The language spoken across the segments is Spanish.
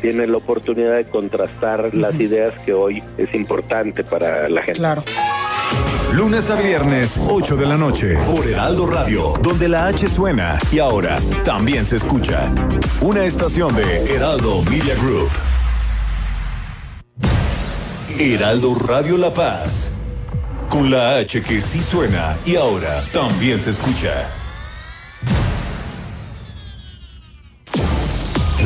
tiene la oportunidad de contrastar las ideas que hoy es importante para la gente. Claro. Lunes a viernes, 8 de la noche, por Heraldo Radio, donde la H suena y ahora también se escucha. Una estación de Heraldo Media Group. Heraldo Radio La Paz. Con la H que sí suena y ahora también se escucha.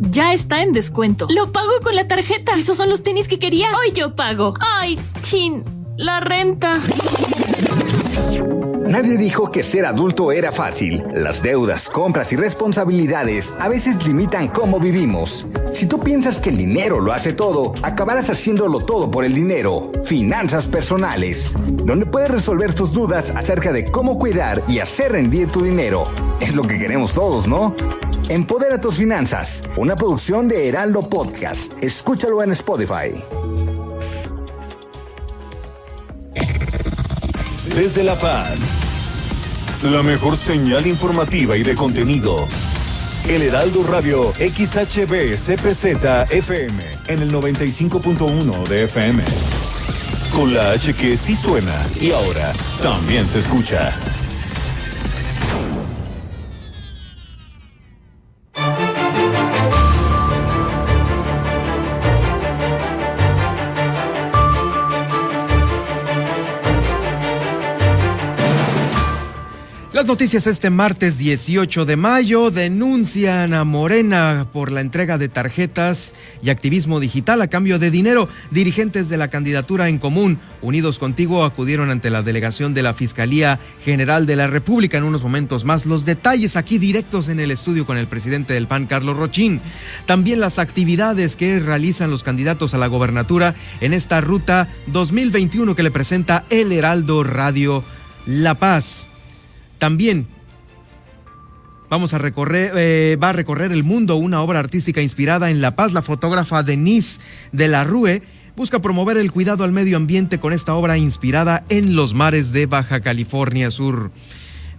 Ya está en descuento. Lo pago con la tarjeta. Esos son los tenis que quería. Hoy yo pago. Ay, chin. La renta. Nadie dijo que ser adulto era fácil. Las deudas, compras y responsabilidades a veces limitan cómo vivimos. Si tú piensas que el dinero lo hace todo, acabarás haciéndolo todo por el dinero. Finanzas personales, donde puedes resolver tus dudas acerca de cómo cuidar y hacer rendir tu dinero. Es lo que queremos todos, ¿no? Empodera tus finanzas, una producción de Heraldo Podcast. Escúchalo en Spotify. Desde La Paz, la mejor señal informativa y de contenido. El Heraldo Radio XHB CPZ FM en el 95.1 de FM. Con la H que sí suena y ahora también se escucha. Las noticias este martes 18 de mayo denuncian a Morena por la entrega de tarjetas y activismo digital a cambio de dinero. Dirigentes de la candidatura en común, Unidos Contigo, acudieron ante la delegación de la Fiscalía General de la República en unos momentos más. Los detalles aquí directos en el estudio con el presidente del PAN, Carlos Rochín. También las actividades que realizan los candidatos a la gobernatura en esta ruta 2021 que le presenta El Heraldo Radio La Paz. También vamos a recorrer, eh, va a recorrer el mundo una obra artística inspirada en La Paz. La fotógrafa Denise de la Rue busca promover el cuidado al medio ambiente con esta obra inspirada en los mares de Baja California Sur.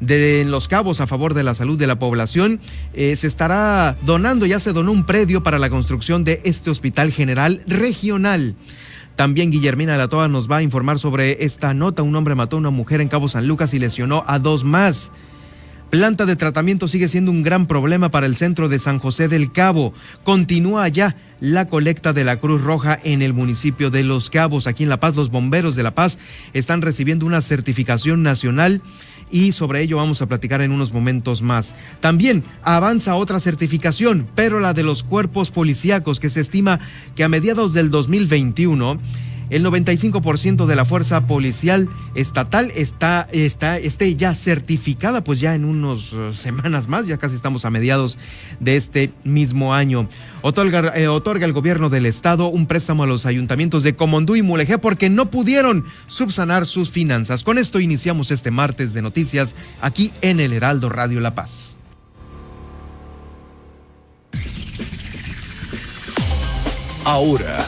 De en Los Cabos a favor de la salud de la población, eh, se estará donando, ya se donó un predio para la construcción de este hospital general regional. También Guillermina Latoa nos va a informar sobre esta nota. Un hombre mató a una mujer en Cabo San Lucas y lesionó a dos más. Planta de tratamiento sigue siendo un gran problema para el centro de San José del Cabo. Continúa allá la colecta de la Cruz Roja en el municipio de Los Cabos. Aquí en La Paz, los bomberos de La Paz están recibiendo una certificación nacional y sobre ello vamos a platicar en unos momentos más. También avanza otra certificación, pero la de los cuerpos policíacos que se estima que a mediados del 2021 el 95% de la fuerza policial estatal está, está, esté ya certificada, pues ya en unas uh, semanas más, ya casi estamos a mediados de este mismo año. Otorga, eh, otorga el gobierno del estado un préstamo a los ayuntamientos de Comondú y Mulegé porque no pudieron subsanar sus finanzas. Con esto iniciamos este martes de noticias aquí en el Heraldo Radio La Paz. Ahora,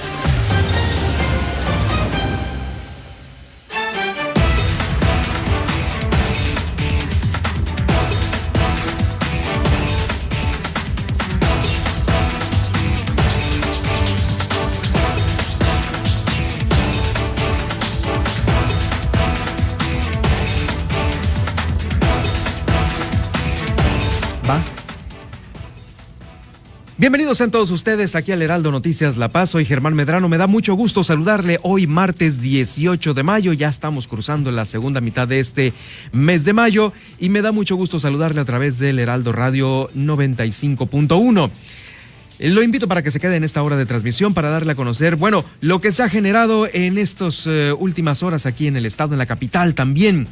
Bienvenidos a todos ustedes aquí al Heraldo Noticias La Paz. Soy Germán Medrano. Me da mucho gusto saludarle hoy martes 18 de mayo. Ya estamos cruzando la segunda mitad de este mes de mayo y me da mucho gusto saludarle a través del Heraldo Radio 95.1. Lo invito para que se quede en esta hora de transmisión para darle a conocer, bueno, lo que se ha generado en estas eh, últimas horas aquí en el estado, en la capital también.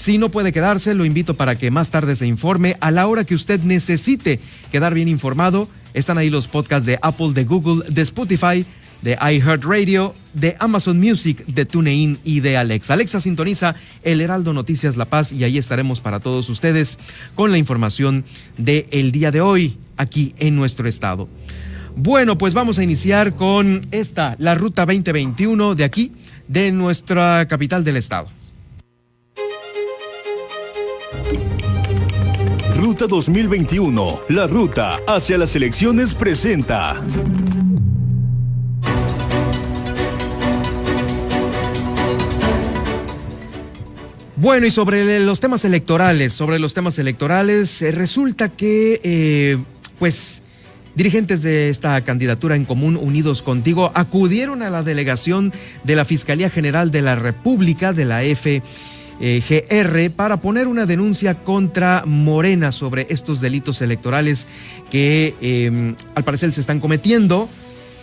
Si no puede quedarse, lo invito para que más tarde se informe a la hora que usted necesite quedar bien informado. Están ahí los podcasts de Apple, de Google, de Spotify, de iHeartRadio, de Amazon Music, de TuneIn y de Alexa. Alexa sintoniza el Heraldo Noticias La Paz y ahí estaremos para todos ustedes con la información del el día de hoy aquí en nuestro estado. Bueno, pues vamos a iniciar con esta, la Ruta 2021 de aquí, de nuestra capital del estado. Ruta 2021, la ruta hacia las elecciones presenta. Bueno, y sobre los temas electorales, sobre los temas electorales, eh, resulta que, eh, pues, dirigentes de esta candidatura en común, Unidos Contigo, acudieron a la delegación de la Fiscalía General de la República, de la F eh, GR para poner una denuncia contra Morena sobre estos delitos electorales que em, al parecer se están cometiendo.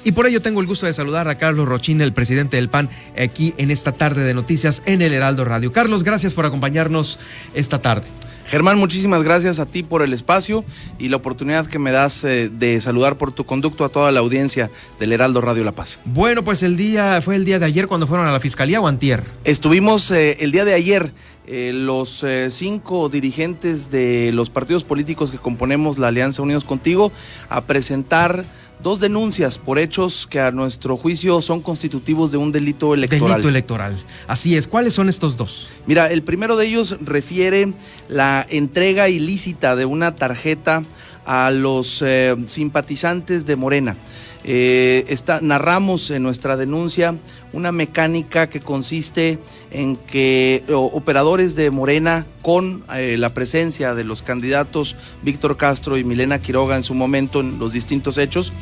Y por ello tengo el gusto de saludar a Carlos Rochín, el presidente del PAN, aquí en esta tarde de noticias en el Heraldo Radio. Carlos, gracias por acompañarnos esta tarde. Germán, muchísimas gracias a ti por el espacio y la oportunidad que me das eh, de saludar por tu conducto a toda la audiencia del Heraldo Radio La Paz. Bueno, pues el día fue el día de ayer cuando fueron a la fiscalía o antier. Estuvimos eh, el día de ayer eh, los cinco dirigentes de los partidos políticos que componemos la Alianza Unidos Contigo a presentar dos denuncias por hechos que a nuestro juicio son constitutivos de un delito electoral. Delito electoral. Así es. ¿Cuáles son estos dos? Mira, el primero de ellos refiere la entrega ilícita de una tarjeta a los eh, simpatizantes de Morena. Eh, narramos en nuestra denuncia una mecánica que consiste en que operadores de Morena, con eh, la presencia de los candidatos Víctor Castro y Milena Quiroga en su momento en los distintos hechos,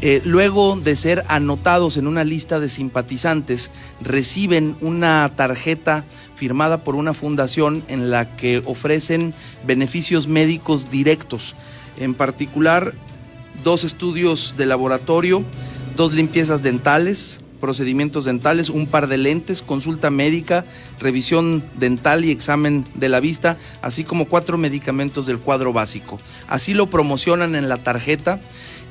eh, luego de ser anotados en una lista de simpatizantes, reciben una tarjeta firmada por una fundación en la que ofrecen beneficios médicos directos. En particular, dos estudios de laboratorio, dos limpiezas dentales, procedimientos dentales, un par de lentes, consulta médica, revisión dental y examen de la vista, así como cuatro medicamentos del cuadro básico. Así lo promocionan en la tarjeta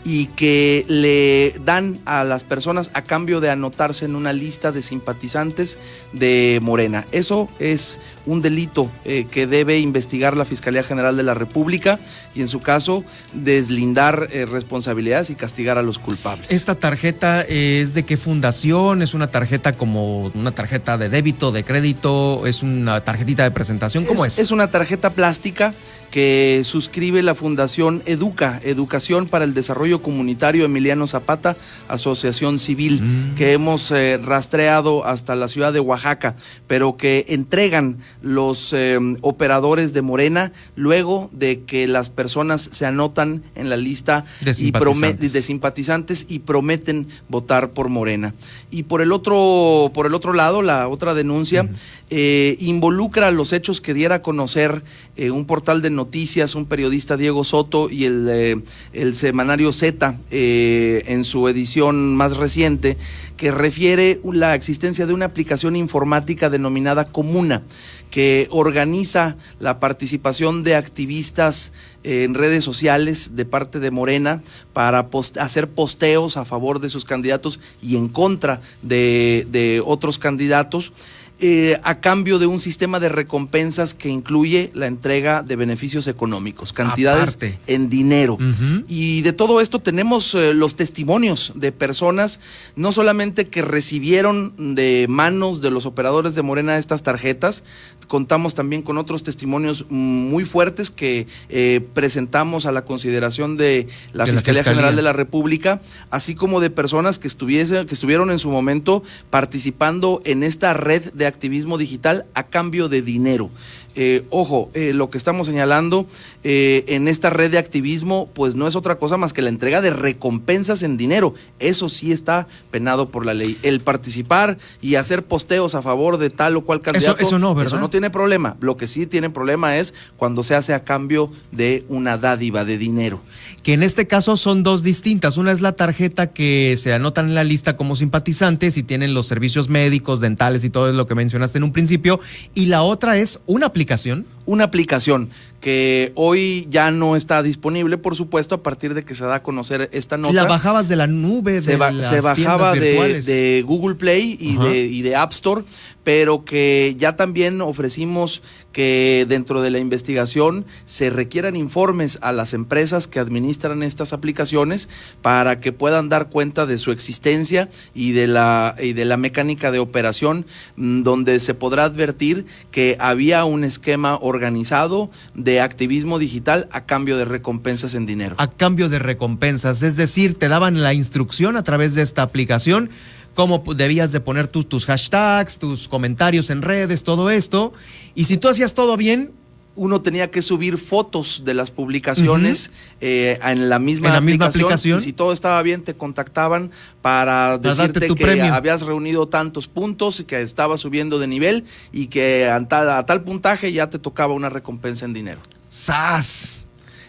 y que le dan a las personas a cambio de anotarse en una lista de simpatizantes de Morena. Eso es un delito eh, que debe investigar la Fiscalía General de la República y en su caso deslindar eh, responsabilidades y castigar a los culpables. ¿Esta tarjeta es de qué fundación? ¿Es una tarjeta como una tarjeta de débito, de crédito? ¿Es una tarjetita de presentación? ¿Cómo es? Es, una tarjeta plástica que suscribe la Fundación Educa, Educación para el Desarrollo Comunitario Emiliano Zapata, Asociación Civil, mm. que hemos eh, rastreado hasta la ciudad de Oaxaca, pero que entregan los eh, operadores de Morena luego de que las personas se anotan en la lista de simpatizantes. Y de simpatizantes y prometen votar por Morena. Y por el otro, por el otro lado, la otra denuncia eh, involucra los hechos que diera a conocer un portal de noticias, un periodista Diego Soto y el, el semanario Z en su edición más reciente, que refiere la existencia de una aplicación informática denominada Comuna que organiza la participación de activistas en redes sociales de parte de Morena para hacer posteos a favor de sus candidatos y en contra de otros candidatos. Eh, a cambio de un sistema de recompensas que incluye la entrega de beneficios económicos, cantidades en dinero. Y de todo esto tenemos eh, los testimonios de personas, no solamente que recibieron de manos de los operadores de Morena estas tarjetas, contamos también con otros testimonios muy fuertes que eh, presentamos a la consideración de la, Fiscalía, General de la República, así como de personas que, estuviese, que estuvieron en su momento participando en esta red de activismo digital a cambio de dinero. Eh, ojo, eh, lo que estamos señalando eh, en esta red de activismo, pues no es otra cosa más que la entrega de recompensas en dinero. Eso sí está penado por la ley. El participar y hacer posteos a favor de tal o cual candidato, eso, no, ¿verdad? eso no tiene problema. Lo que sí tiene problema es cuando se hace a cambio de una dádiva de dinero. Que en este caso son dos distintas. Una es la tarjeta que se anotan en la lista como simpatizantes y tienen los servicios médicos, dentales y todo lo que mencionaste en un principio. Y la otra es una aplicación una aplicación que hoy ya no está disponible, por supuesto, a partir de que se da a conocer esta nota. ¿La bajabas de la nube? Se, de se bajaba de, de, Google Play y de, y de, App Store, pero que ya también ofrecimos que dentro de la investigación se requieran informes a las empresas que administran estas aplicaciones para que puedan dar cuenta de su existencia y de la, y de la mecánica de operación, mm, donde se podrá advertir que había un esquema organizado organizado de activismo digital a cambio de recompensas en dinero. A cambio de recompensas, es decir, te daban la instrucción a través de esta aplicación cómo debías de poner tus hashtags, tus comentarios en redes, todo esto. Y si tú hacías todo bien, uno tenía que subir fotos de las publicaciones eh, en la misma, aplicación, Y si todo estaba bien, te contactaban para, decirte que habías reunido tantos puntos y que estabas subiendo de nivel y que a tal, a tal puntaje ya te tocaba una recompensa en dinero. ¡Sas!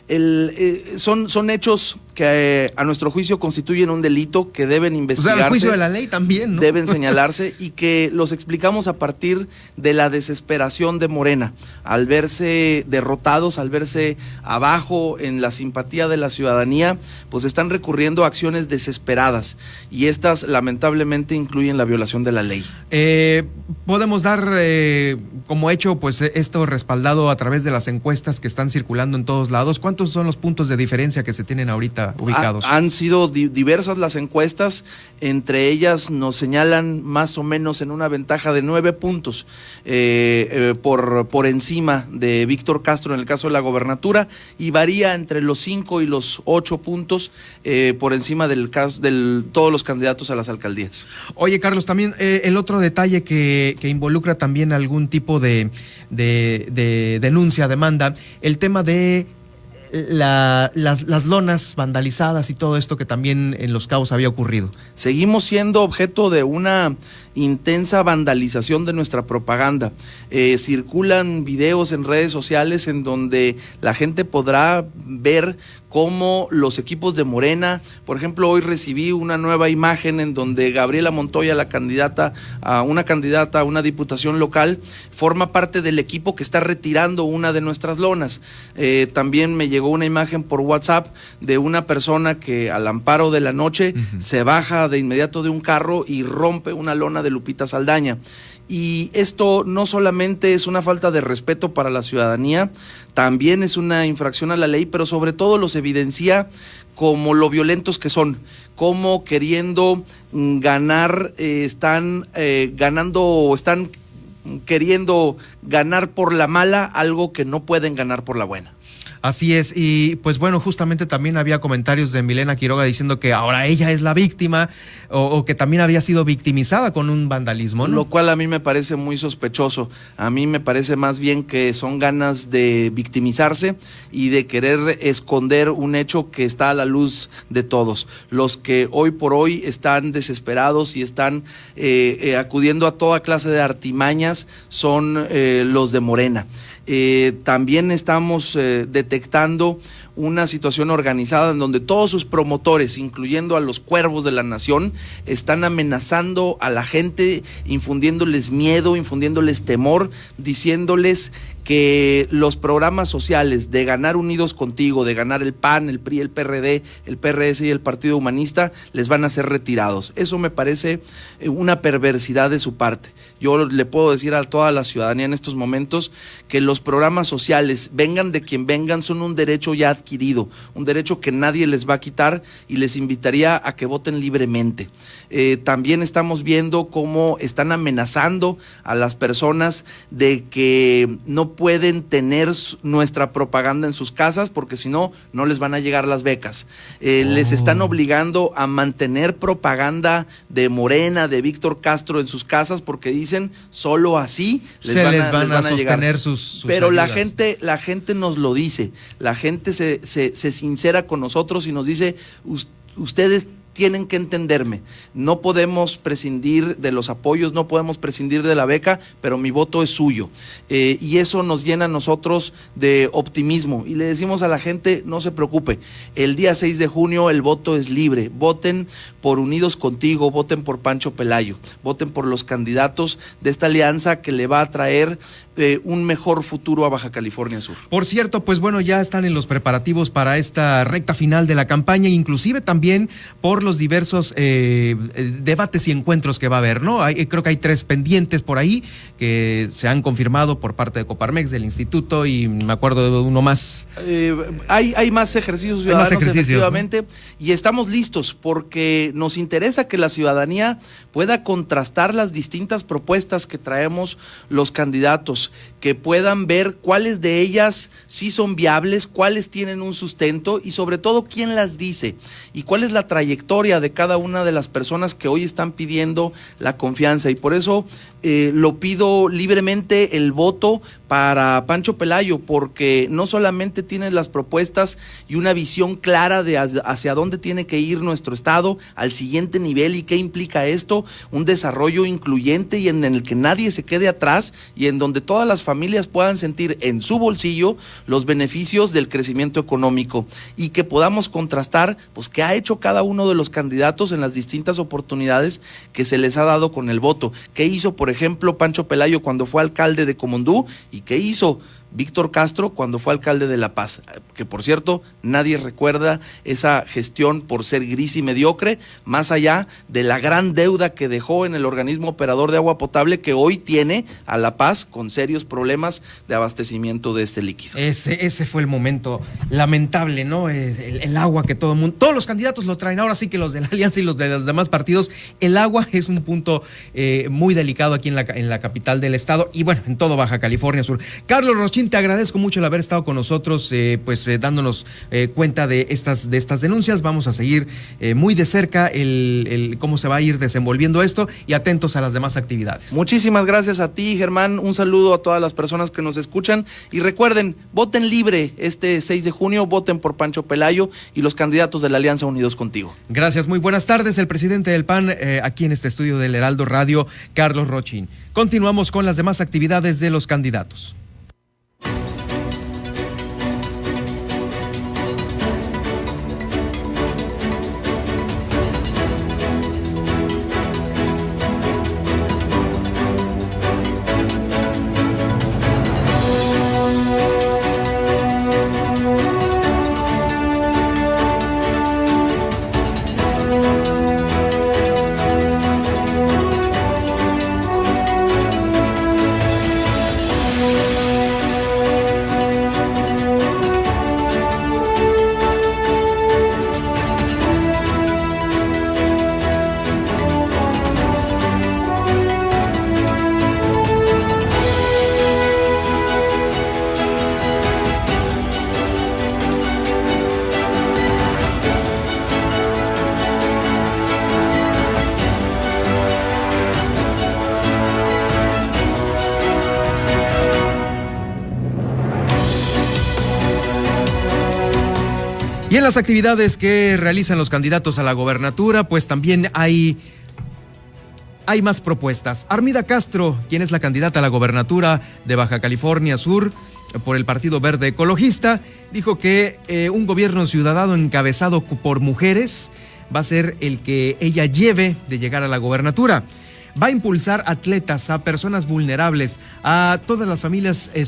El, eh, son, son hechos que eh, a nuestro juicio constituyen un delito que deben investigarse. O sea, juicio de la ley también, ¿no? Deben señalarse y que los explicamos a partir de la desesperación de Morena, al verse derrotados, al verse abajo en la simpatía de la ciudadanía, pues están recurriendo a acciones desesperadas y estas lamentablemente incluyen la violación de la ley. Eh, podemos dar como hecho pues esto respaldado a través de las encuestas que están circulando en todos lados. ¿Cuántos son los puntos de diferencia que se tienen ahorita ubicados? han sido diversas las encuestas, entre ellas nos señalan más o menos en una ventaja de nueve puntos eh, eh, por, por encima de Víctor Castro en el caso de la gobernatura y varía entre los cinco y los ocho puntos eh, por encima del caso de todos los candidatos a las alcaldías. Oye, Carlos, también el otro detalle que, que, involucra también algún tipo de, de, de denuncia, demanda, el tema de la, las, las, lonas vandalizadas y todo esto que también en Los Cabos había ocurrido. Seguimos siendo objeto de una intensa vandalización de nuestra propaganda. Eh, circulan videos en redes sociales en donde la gente podrá ver cómo los equipos de Morena, por ejemplo, hoy recibí una nueva imagen en donde Gabriela Montoya, la candidata a una candidata a una diputación local, forma parte del equipo que está retirando una de nuestras lonas. Eh, también me llegó una imagen por WhatsApp de una persona que al amparo de la noche se baja de inmediato de un carro y rompe una lona de Lupita Saldaña. Y esto no solamente es una falta de respeto para la ciudadanía, también es una infracción a la ley, pero sobre todo los evidencia como lo violentos que son, como queriendo ganar, eh, están eh, ganando o están queriendo ganar por la mala algo que no pueden ganar por la buena. Así es, y pues bueno, justamente también había comentarios de Milena Quiroga diciendo que ahora ella es la víctima o, que también había sido victimizada con un vandalismo. Lo cual a mí me parece muy sospechoso. A mí me parece más bien que son ganas de victimizarse y de querer esconder un hecho que está a la luz de todos. Los que hoy por hoy están desesperados y están eh, eh, acudiendo a toda clase de artimañas son eh, los de Morena. Eh, también estamos eh, detectando una situación organizada en donde todos sus promotores, incluyendo a los cuervos de la nación, están amenazando a la gente, infundiéndoles miedo, infundiéndoles temor, diciéndoles que los programas sociales de ganar unidos contigo, de ganar el PAN, el PRI, el PRD, el PRS y el Partido Humanista, les van a ser retirados. Eso me parece eh, una perversidad de su parte. Yo le puedo decir a toda la ciudadanía en estos momentos que los programas sociales, vengan de quien vengan, son un derecho ya adquirido un derecho que nadie les va a quitar y les invitaría a que voten libremente. Eh, también estamos viendo cómo están amenazando a las personas de que no pueden tener nuestra propaganda en sus casas porque si no, no les van a llegar las becas. Eh, les están oh. obligando a mantener propaganda de Morena, de Víctor Castro en sus casas porque dicen solo así les van, les van, a, sostener sus, Pero la gente, la gente nos lo dice, la gente se, se, se sincera con nosotros y nos dice, ustedes tienen que entenderme. No podemos prescindir de los apoyos, no podemos prescindir de la beca, pero mi voto es suyo. Eh, y eso nos llena a nosotros de optimismo. Y le decimos a la gente, no se preocupe, el día 6 de junio el voto es libre. Voten por Unidos Contigo, voten por Pancho Pelayo, voten por los candidatos de esta alianza que le va a traer eh, un mejor futuro a Baja California Sur. Por cierto, pues bueno, ya están en los preparativos para esta recta final de la campaña, inclusive también por los diversos eh, eh, debates y encuentros que va a haber, ¿no? Hay, creo que hay tres pendientes por ahí que se han confirmado por parte de Coparmex, del instituto y me acuerdo de uno más. hay, hay más ejercicios ciudadanos, efectivamente, y estamos listos porque nos interesa que la ciudadanía pueda contrastar las distintas propuestas que traemos los candidatos que puedan ver cuáles de ellas sí son viables, cuáles tienen un sustento y sobre todo quién las dice y cuál es la trayectoria de cada una de las personas que hoy están pidiendo la confianza. Y por eso eh, lo pido libremente el voto para Pancho Pelayo, porque no solamente tienes las propuestas y una visión clara de hacia dónde tiene que ir nuestro Estado al siguiente nivel y qué implica esto, un desarrollo incluyente y en el que nadie se quede atrás y en donde todas las familias puedan sentir en su bolsillo los beneficios del crecimiento económico y que podamos contrastar pues qué ha hecho cada uno de los candidatos en las distintas oportunidades que se les ha dado con el voto, qué hizo por ejemplo, Pancho Pelayo cuando fue alcalde de Comondú y qué hizo Víctor Castro cuando fue alcalde de La Paz, que por cierto nadie recuerda esa gestión por ser gris y mediocre, más allá de la gran deuda que dejó en el organismo operador de agua potable que hoy tiene a La Paz con serios problemas de abastecimiento de este líquido. Ese, fue el momento lamentable, ¿no? El, agua que todo el mundo, todos los candidatos lo traen, ahora sí que los de la Alianza y los de los demás partidos, el agua es un punto eh, muy delicado aquí en la, capital del estado y bueno, en todo Baja California Sur. Carlos Rocha te agradezco mucho el haber estado con nosotros, eh, pues eh, dándonos eh, cuenta de estas, de estas denuncias. Vamos a seguir muy de cerca el, cómo se va a ir desenvolviendo esto y atentos a las demás actividades. Muchísimas gracias a ti, Germán. Un saludo a todas las personas que nos escuchan. Y recuerden, voten libre este 6 de junio, voten por Pancho Pelayo y los candidatos de la Alianza Unidos Contigo. Gracias, muy buenas tardes. El presidente del PAN aquí en este estudio del Heraldo Radio, Carlos Rochin. Continuamos con las demás actividades de los candidatos. Las actividades que realizan los candidatos a la gobernatura, pues también hay, hay más propuestas. Armida Castro, quien es la candidata a la gobernatura de Baja California Sur por el Partido Verde Ecologista, dijo que eh, un gobierno ciudadano encabezado por mujeres va a ser el que ella lleve de llegar a la gobernatura va a impulsar atletas, a personas vulnerables, a todas las familias eh,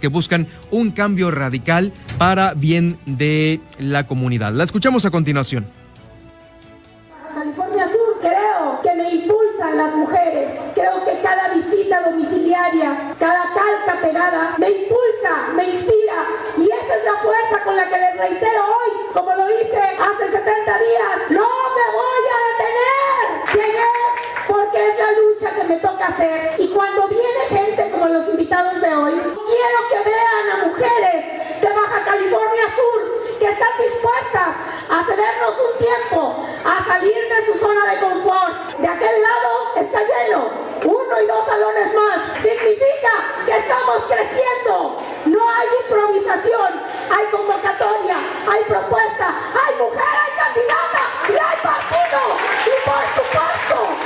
que buscan un cambio radical para bien de la comunidad. La escuchamos a continuación. California Sur, creo que me impulsan las mujeres. Creo que cada visita domiciliaria, cada calca pegada, me impulsa me inspira y esa es la fuerza con la que les reitero hoy, como lo hice hace 70 días, no me voy a detener. Llegué porque es la lucha que me toca hacer y cuando viene gente como los invitados de hoy, quiero que vean a mujeres de Baja California Sur que están dispuestas a cedernos un tiempo, a salir de su zona de confort. De aquel lado está lleno, uno y dos salones más. Significa que estamos creciendo. No hay improvisación, hay convocatoria, hay propuesta, hay mujer, hay candidata y hay partido. Y por supuesto que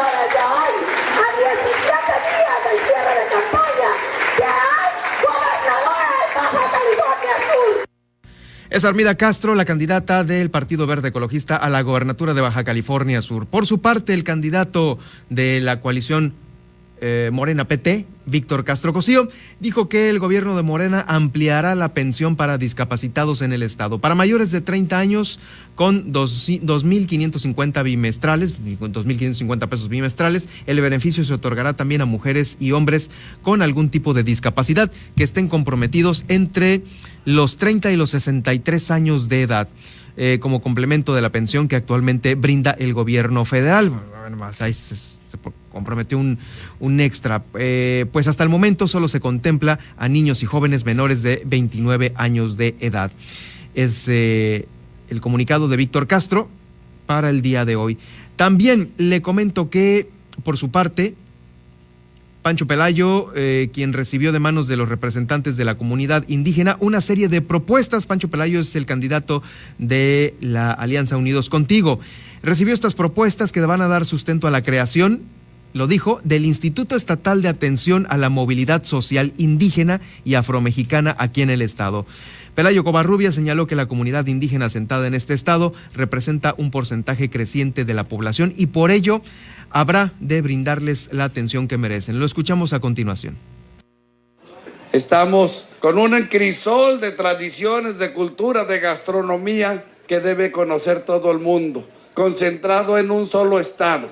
ratificando desde hoy, a 17 días del cierre de campaña, que hay gobernadora de Baja California Sur. Es Armida Castro, la candidata del Partido Verde Ecologista a la gobernatura de Baja California Sur. Por su parte, el candidato de la coalición eh, Morena PT, Víctor Castro Cosío, dijo que el gobierno de Morena ampliará la pensión para discapacitados en el estado. Para mayores de 30 años, con 2.550 bimestrales, 2.550 pesos bimestrales, el beneficio se otorgará también a mujeres y hombres con algún tipo de discapacidad que estén comprometidos entre los 30 y los 63 años de edad. Eh, como complemento de la pensión que actualmente brinda el gobierno federal. Bueno, ahí se, se comprometió un, un extra. Eh, pues hasta el momento solo se contempla a niños y jóvenes menores de 29 años de edad. Es eh, el comunicado de Víctor Castro para el día de hoy. También le comento que, por su parte, Pancho Pelayo, eh, quien recibió de manos de los representantes de la comunidad indígena una serie de propuestas. Pancho Pelayo es el candidato de la Alianza Unidos Contigo. Recibió estas propuestas que van a dar sustento a la creación, lo dijo, del Instituto Estatal de Atención a la Movilidad Social Indígena y Afromexicana aquí en el Estado. Pelayo Covarrubia señaló que la comunidad indígena asentada en este estado representa un porcentaje creciente de la población y por ello habrá de brindarles la atención que merecen. Lo escuchamos a continuación. Estamos con un crisol de tradiciones, de cultura, de gastronomía que debe conocer todo el mundo, concentrado en un solo estado.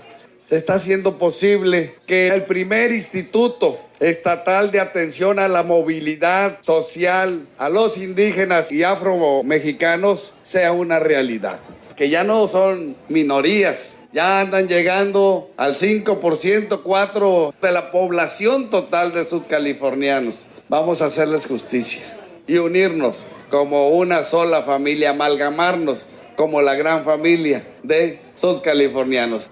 Se está haciendo posible que el primer instituto estatal de atención a la movilidad social a los indígenas y afro-mexicanos sea una realidad. Que ya no son minorías, ya andan llegando al 5%, 4% de la población total de sudcalifornianos. Vamos a hacerles justicia y unirnos como una sola familia, amalgamarnos como la gran familia de sudcalifornianos.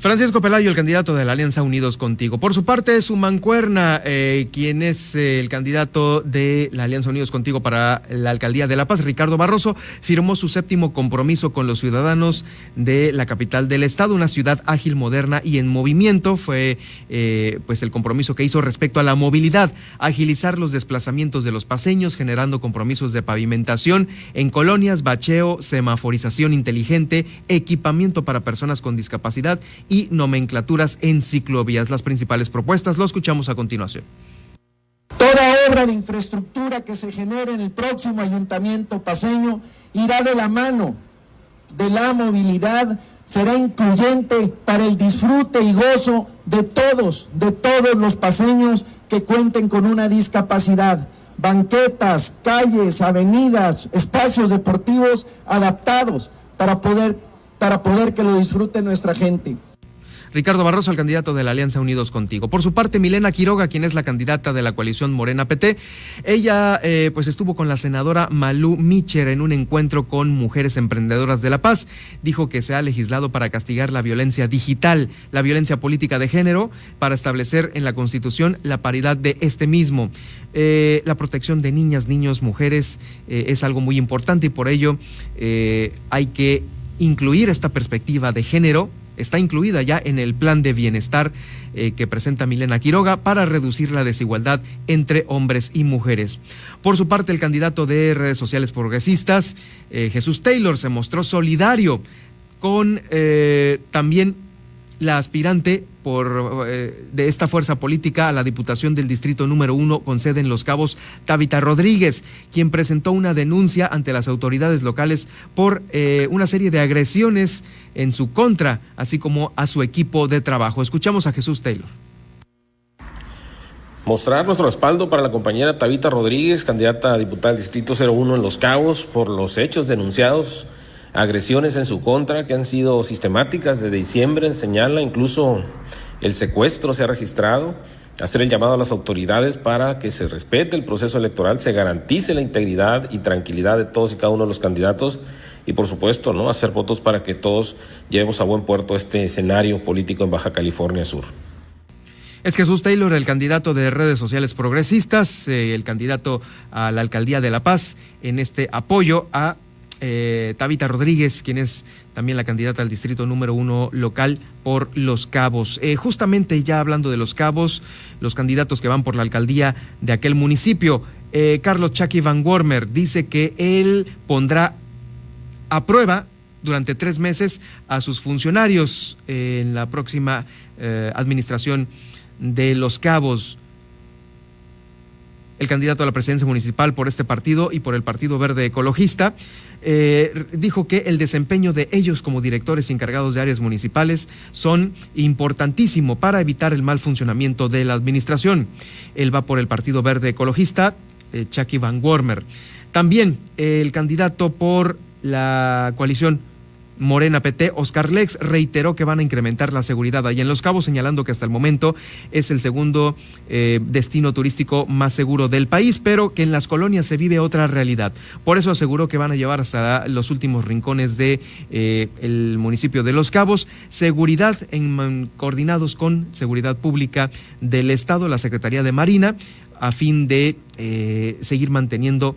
Francisco Pelayo, el candidato de la Alianza Unidos Contigo. Por su parte, su mancuerna, eh, quien es eh, el candidato de la Alianza Unidos Contigo para la Alcaldía de La Paz, Ricardo Barroso, firmó su séptimo compromiso con los ciudadanos de la capital del estado, una ciudad ágil, moderna y en movimiento. Fue eh, pues el compromiso que hizo respecto a la movilidad, agilizar los desplazamientos de los paseños, generando compromisos de pavimentación en colonias, bacheo, semaforización inteligente, equipamiento para personas con discapacidad y nomenclaturas en ciclovías. Las principales propuestas lo escuchamos a continuación. Toda obra de infraestructura que se genere en el próximo ayuntamiento paseño irá de la mano de la movilidad, será incluyente para el disfrute y gozo de todos, de todos los paseños que cuenten con una discapacidad. Banquetas, calles, avenidas, espacios deportivos adaptados para poder, para poder que lo disfrute nuestra gente. Ricardo Barroso, el candidato de la Alianza Unidos Contigo. Por su parte, Milena Quiroga, quien es la candidata de la coalición Morena PT, ella eh, pues estuvo con la senadora Malú Micher en un encuentro con mujeres emprendedoras de La Paz. Dijo que se ha legislado para castigar la violencia digital, la violencia política de género, para establecer en la Constitución la paridad de este mismo. Eh, la protección de niñas, niños, mujeres eh, es algo muy importante y por ello hay que incluir esta perspectiva de género está incluida ya en el plan de bienestar eh, que presenta Milena Quiroga para reducir la desigualdad entre hombres y mujeres. Por su parte, el candidato de redes sociales progresistas, eh, Jesús Taylor, se mostró solidario con eh, también la aspirante por, eh, de esta fuerza política a la Diputación del Distrito número uno con sede en Los Cabos, Tabita Rodríguez, quien presentó una denuncia ante las autoridades locales por eh, una serie de agresiones en su contra, así como a su equipo de trabajo. Escuchamos a Jesús Taylor. mostrar nuestro respaldo para la compañera Tabita Rodríguez, candidata a diputada del Distrito 01 en Los Cabos, por los hechos denunciados, agresiones en su contra que han sido sistemáticas desde diciembre, señala, incluso el secuestro se ha registrado, hacer el llamado a las autoridades para que se respete el proceso electoral, se garantice la integridad y tranquilidad de todos y cada uno de los candidatos y por supuesto, ¿no? hacer votos para que todos llevemos a buen puerto este escenario político en Baja California Sur. Es Jesús Taylor, el candidato de redes sociales progresistas, eh, el candidato a la alcaldía de La Paz, en este apoyo a eh, Tabita Rodríguez, quien es también la candidata al distrito número uno local por Los Cabos. Eh, justamente ya hablando de Los Cabos, los candidatos que van por la alcaldía de aquel municipio, Carlos Chucky Van Wormer dice que él pondrá a prueba durante tres meses a sus funcionarios en la próxima administración de Los Cabos. El candidato a la presidencia municipal por este partido y por el Partido Verde Ecologista eh, dijo que el desempeño de ellos como directores encargados de áreas municipales son importantísimo para evitar el mal funcionamiento de la administración. Él va por el Partido Verde Ecologista, eh, Chucky Van Wormer. También el candidato por la coalición Morena PT, Oscar Lex, reiteró que van a incrementar la seguridad allá en Los Cabos, señalando que hasta el momento es el segundo eh, destino turístico más seguro del país, pero que en las colonias se vive otra realidad. Por eso aseguró que van a llevar hasta los últimos rincones de, eh, municipio de Los Cabos seguridad en, coordinados con seguridad pública del Estado, la Secretaría de Marina, a fin de eh, seguir manteniendo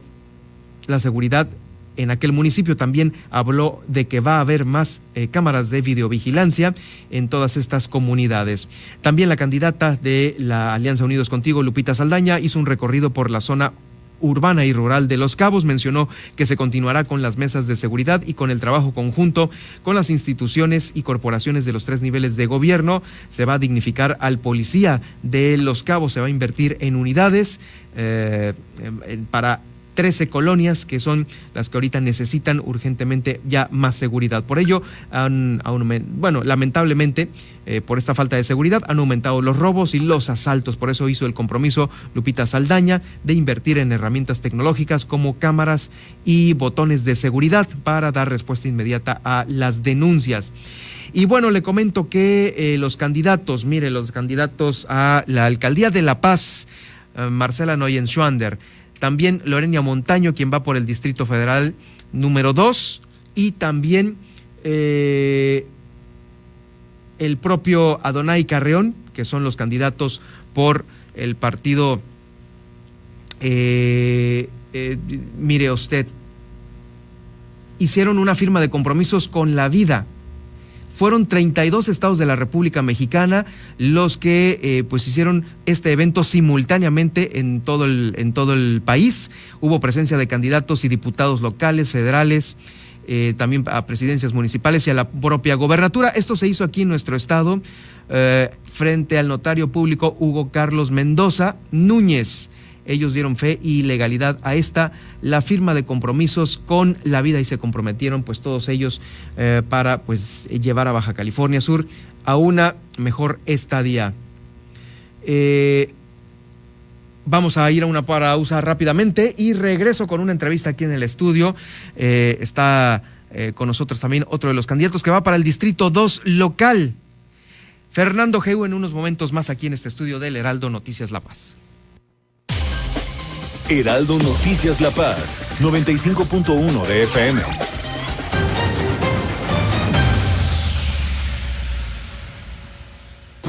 la seguridad en aquel municipio también habló de que va a haber más eh, cámaras de videovigilancia en todas estas comunidades. También la candidata de la Alianza Unidos Contigo, Lupita Saldaña, hizo un recorrido por la zona urbana y rural de Los Cabos. Mencionó que se continuará con las mesas de seguridad y con el trabajo conjunto con las instituciones y corporaciones de los tres niveles de gobierno. Se va a dignificar al policía de Los Cabos, se va a invertir en unidades eh, para 13 colonias que son las que ahorita necesitan urgentemente ya más seguridad. Por ello, han, bueno, lamentablemente, eh, por esta falta de seguridad, han aumentado los robos y los asaltos. Por eso hizo el compromiso Lupita Saldaña de invertir en herramientas tecnológicas como cámaras y botones de seguridad para dar respuesta inmediata a las denuncias. Y bueno, le comento que eh, los candidatos, mire, los candidatos a la alcaldía de La Paz, eh, Marcela Noyen-Schwander, también Lorenia Montaño, quien va por el Distrito Federal número 2, y también eh, el propio Adonai Carreón, que son los candidatos por el partido, eh, eh, mire usted, hicieron una firma de compromisos con la vida fueron 32 estados de la República Mexicana los que eh, pues hicieron este evento simultáneamente en todo, el, en todo el país. Hubo presencia de candidatos y diputados locales, federales, eh, también a presidencias municipales y a la propia gobernatura. Esto se hizo aquí en nuestro estado eh, frente al notario público Hugo Carlos Mendoza Núñez. Ellos dieron fe y legalidad a esta, la firma de compromisos con la vida y se comprometieron pues todos ellos eh, para pues llevar a Baja California Sur a una mejor estadía. Eh, vamos a ir a una pausa rápidamente y regreso con una entrevista aquí en el estudio. Eh, está con nosotros también otro de los candidatos que va para el Distrito 2 local. Fernando Geu en unos momentos más aquí en este estudio del Heraldo Noticias La Paz. Heraldo Noticias La Paz, 95.1 de FM.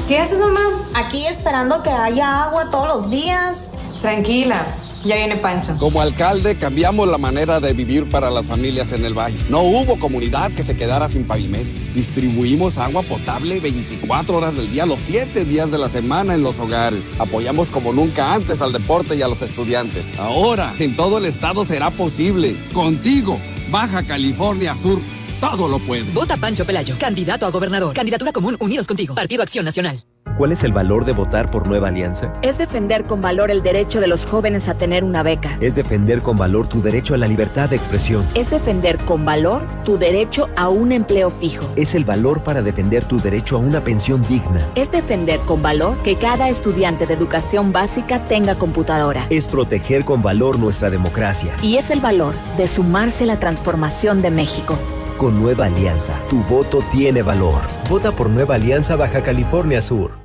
¿Qué haces, mamá? Aquí esperando que haya agua todos los días. Tranquila. Ya viene Pancho. Como alcalde cambiamos la manera de vivir para las familias en el valle. No hubo comunidad que se quedara sin pavimento. Distribuimos agua potable 24 horas del día, los 7 días de la semana en los hogares. Apoyamos como nunca antes al deporte y a los estudiantes. Ahora, en todo el estado será posible. Contigo, Baja California Sur todo lo puede. Vota Pancho Pelayo, candidato a gobernador. Candidatura común, unidos contigo. Partido Acción Nacional. ¿Cuál es el valor de votar por Nueva Alianza? Es defender con valor el derecho de los jóvenes a tener una beca. Es defender con valor tu derecho a la libertad de expresión. Es defender con valor tu derecho a un empleo fijo. Es el valor para defender tu derecho a una pensión digna. Es defender con valor que cada estudiante de educación básica tenga computadora. Es proteger con valor nuestra democracia. Y es el valor de sumarse a la transformación de México. Con Nueva Alianza, tu voto tiene valor. Vota por Nueva Alianza Baja California Sur.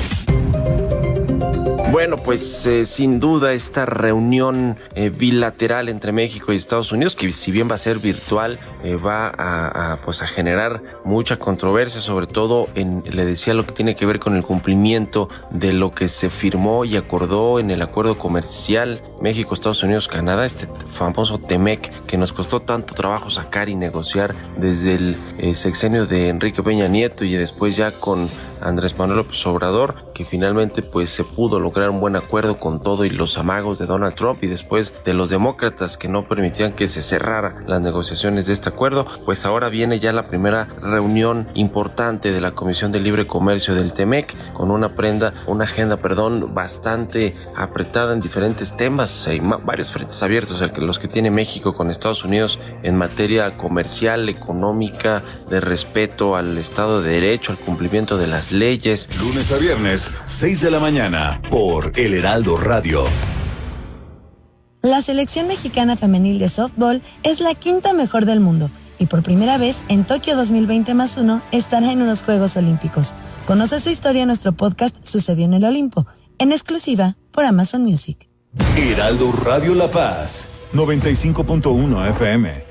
Bueno, pues eh, sin duda esta reunión eh, bilateral entre México y Estados Unidos, que si bien va a ser virtual, eh, va a, pues a generar mucha controversia, sobre todo en, le decía lo que tiene que ver con el cumplimiento de lo que se firmó y acordó en el acuerdo comercial México, Estados Unidos, Canadá, este famoso TEMEC que nos costó tanto trabajo sacar y negociar desde el sexenio de Enrique Peña Nieto y después ya con Andrés Manuel López Obrador, que finalmente pues se pudo lograr un buen acuerdo con todo y los amagos de Donald Trump y después de los demócratas que no permitían que se cerrara las negociaciones de este acuerdo, pues ahora viene ya la primera reunión importante de la Comisión de Libre Comercio del TEMEC con una prenda, una agenda, perdón, bastante apretada en diferentes temas, hay varios frentes abiertos, el que los que tiene México con Estados Unidos en materia comercial, económica, de respeto al Estado de Derecho, al cumplimiento de las leyes. Lunes a viernes, 6 de la mañana, por El Heraldo Radio. La selección mexicana femenil de softball es la quinta mejor del mundo y por primera vez en Tokio 2020 más uno estará en unos Juegos Olímpicos. Conoce su historia en nuestro podcast Sucedió en el Olimpo, en exclusiva por Amazon Music. Heraldo Radio La Paz, 95.1 FM.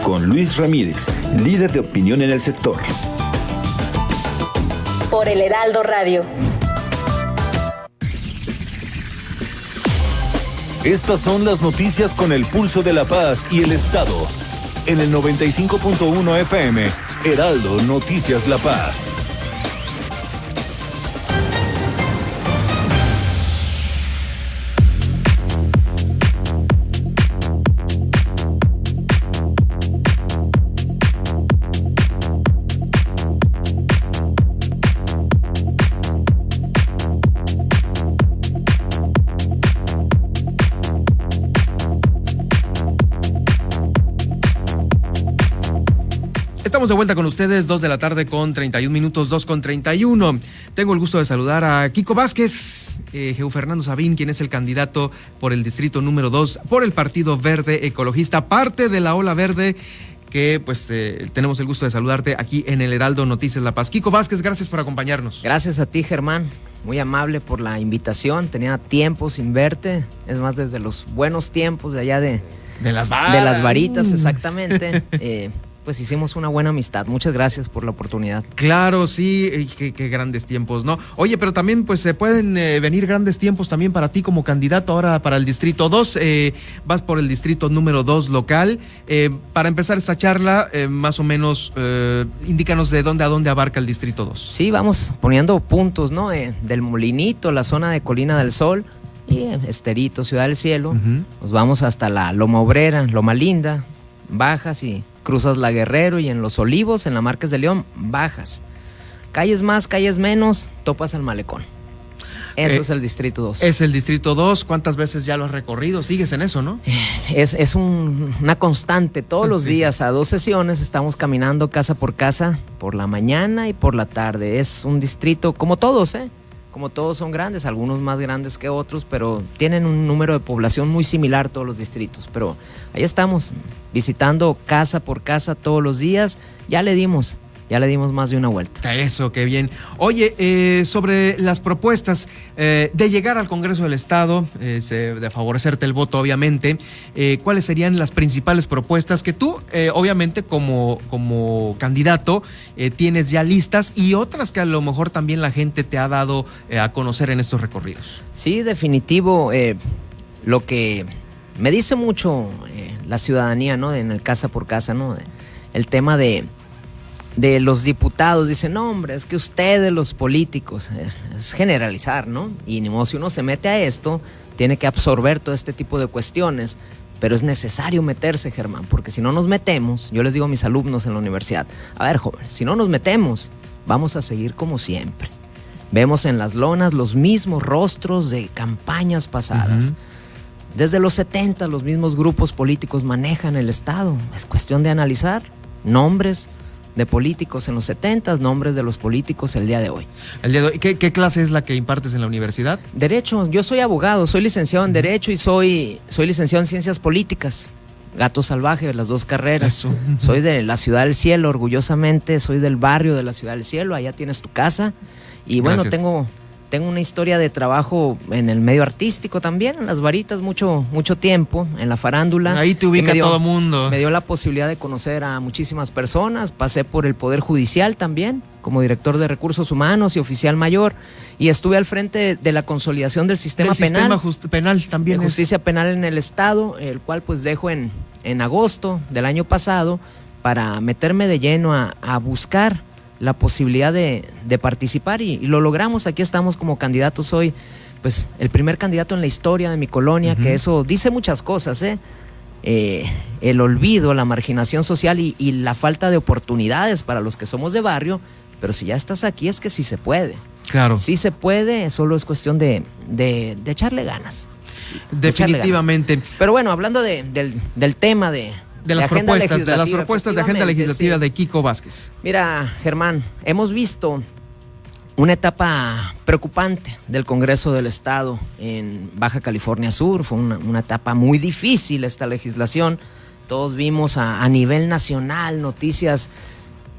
con Luis Ramírez, líder de opinión en el sector. Por el Heraldo Radio. Estas son las noticias con el pulso de la paz y el Estado. En el 95.1 FM, Heraldo Noticias La Paz. De vuelta con ustedes, dos de la tarde con 31 minutos, dos con 31. Tengo el gusto de saludar a Kiko Vázquez, eh, Fernando Sabín, quien es el candidato por el distrito número dos por el Partido Verde Ecologista, parte de la Ola Verde que pues eh, tenemos el gusto de saludarte aquí en el Heraldo Noticias La Paz. Kiko Vázquez, gracias por acompañarnos. Gracias a ti, Germán. Muy amable por la invitación. Tenía tiempo sin verte. Es más, desde los buenos tiempos de allá de... De las, de las varitas, exactamente. eh, pues hicimos una buena amistad. Muchas gracias por la oportunidad. Claro, sí, qué, grandes tiempos, ¿no? Oye, pero también pues se pueden eh, venir grandes tiempos también para ti como candidato ahora para el Distrito 2. Eh, vas por el Distrito número 2 local. Eh, para empezar esta charla, más o menos, indícanos de dónde a dónde abarca el Distrito 2. Sí, vamos poniendo puntos, ¿no? del Molinito, la zona de Colina del Sol. Y Esterito, Ciudad del Cielo, nos vamos hasta la Loma Obrera, Loma Linda, bajas y cruzas la Guerrero y en Los Olivos, en la Márquez de León, bajas. Calles más, calles menos, topas al malecón. Eso eh, es el Distrito 2. Es el Distrito 2. ¿Cuántas veces ya lo has recorrido? Sigues en eso, ¿no? Es, es una constante. Todos los días, a dos sesiones, estamos caminando casa por casa, por la mañana y por la tarde. Es un distrito como todos, ¿eh? Como todos son grandes, algunos más grandes que otros, pero tienen un número de población muy similar todos los distritos. Pero ahí estamos, visitando casa por casa todos los días. Ya le dimos ya le dimos más de una vuelta. Eso, qué bien. Oye, eh, sobre las propuestas eh, de llegar al Congreso del Estado, eh, de favorecerte el voto, obviamente, ¿cuáles serían las principales propuestas que tú, obviamente, como, como candidato, tienes ya listas y otras que a lo mejor también la gente te ha dado a conocer en estos recorridos? Sí, definitivo. lo que me dice mucho la ciudadanía, ¿no? En el casa por casa, ¿no? El tema de de los diputados dicen, no, hombre, es que ustedes, los políticos, eh, es generalizar, ¿no? Y ni modo, si uno se mete a esto, tiene que absorber todo este tipo de cuestiones. Pero es necesario meterse, Germán, porque si no nos metemos, yo les digo a mis alumnos en la universidad, a ver, jóvenes, si no nos metemos, vamos a seguir como siempre. Vemos en las lonas los mismos rostros de campañas pasadas. Desde los 70 los mismos grupos políticos manejan el Estado. Es cuestión de analizar nombres, de políticos en los 70, nombres de los políticos el día de hoy. El día de hoy. ¿Qué, clase es la que impartes en la universidad? Derecho. Yo soy abogado, soy licenciado en Derecho y soy, soy licenciado en Ciencias Políticas. Gato salvaje, las dos carreras. Soy de la Ciudad del Cielo, orgullosamente, soy del barrio de la Ciudad del Cielo, allá tienes tu casa. Y bueno, tengo tengo una historia de trabajo en el medio artístico también, en las varitas mucho, mucho tiempo, en la farándula. Ahí te ubica todo el mundo. Me dio la posibilidad de conocer a muchísimas personas, pasé por el Poder Judicial también, como director de recursos humanos y oficial mayor, y estuve al frente de, la consolidación del sistema penal. Sistema penal también. De justicia penal en el Estado, el cual pues dejo en, en agosto del año pasado para meterme de lleno a, a buscar la posibilidad de, participar y, lo logramos. Aquí estamos como candidatos Soy pues el primer candidato en la historia de mi colonia, que eso dice muchas cosas, ¿eh? ¿eh? el olvido, la marginación social y, la falta de oportunidades para los que somos de barrio, pero si ya estás aquí es que sí se puede. Claro. Sí se puede, solo es cuestión de, de, echarle ganas. Definitivamente. Pero bueno, hablando del, del tema de, de las propuestas, de las propuestas de agenda legislativa de Kiko Vázquez. Mira, Germán, hemos visto una etapa preocupante del Congreso del Estado en Baja California Sur. Fue una, etapa muy difícil esta legislación. Todos vimos a, nivel nacional noticias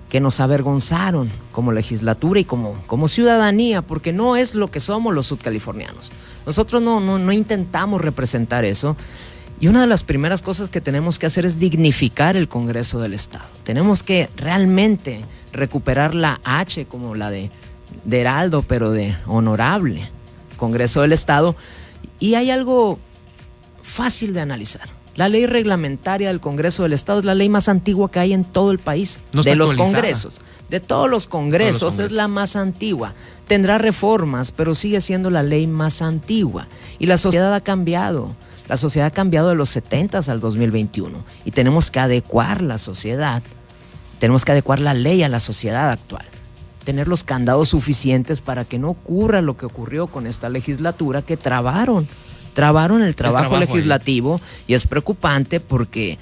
que nos avergonzaron como legislatura y como, como ciudadanía, porque no es lo que somos los sudcalifornianos. Nosotros no, no, no intentamos representar eso. Y una de las primeras cosas que tenemos que hacer es dignificar el Congreso del Estado. Tenemos que realmente recuperar la H como la de, de Heraldo, pero de honorable Congreso del Estado. Y hay algo fácil de analizar. La ley reglamentaria del Congreso del Estado es la ley más antigua que hay en todo el país. de los congresos. De todos los congresos es la más antigua. Tendrá reformas, pero sigue siendo la ley más antigua. Y la sociedad ha cambiado. La sociedad ha cambiado de los 70 al 2021 y tenemos que adecuar la sociedad, tenemos que adecuar la ley a la sociedad actual, tener los candados suficientes para que no ocurra lo que ocurrió con esta legislatura que trabaron, trabaron el trabajo, legislativo y es preocupante porque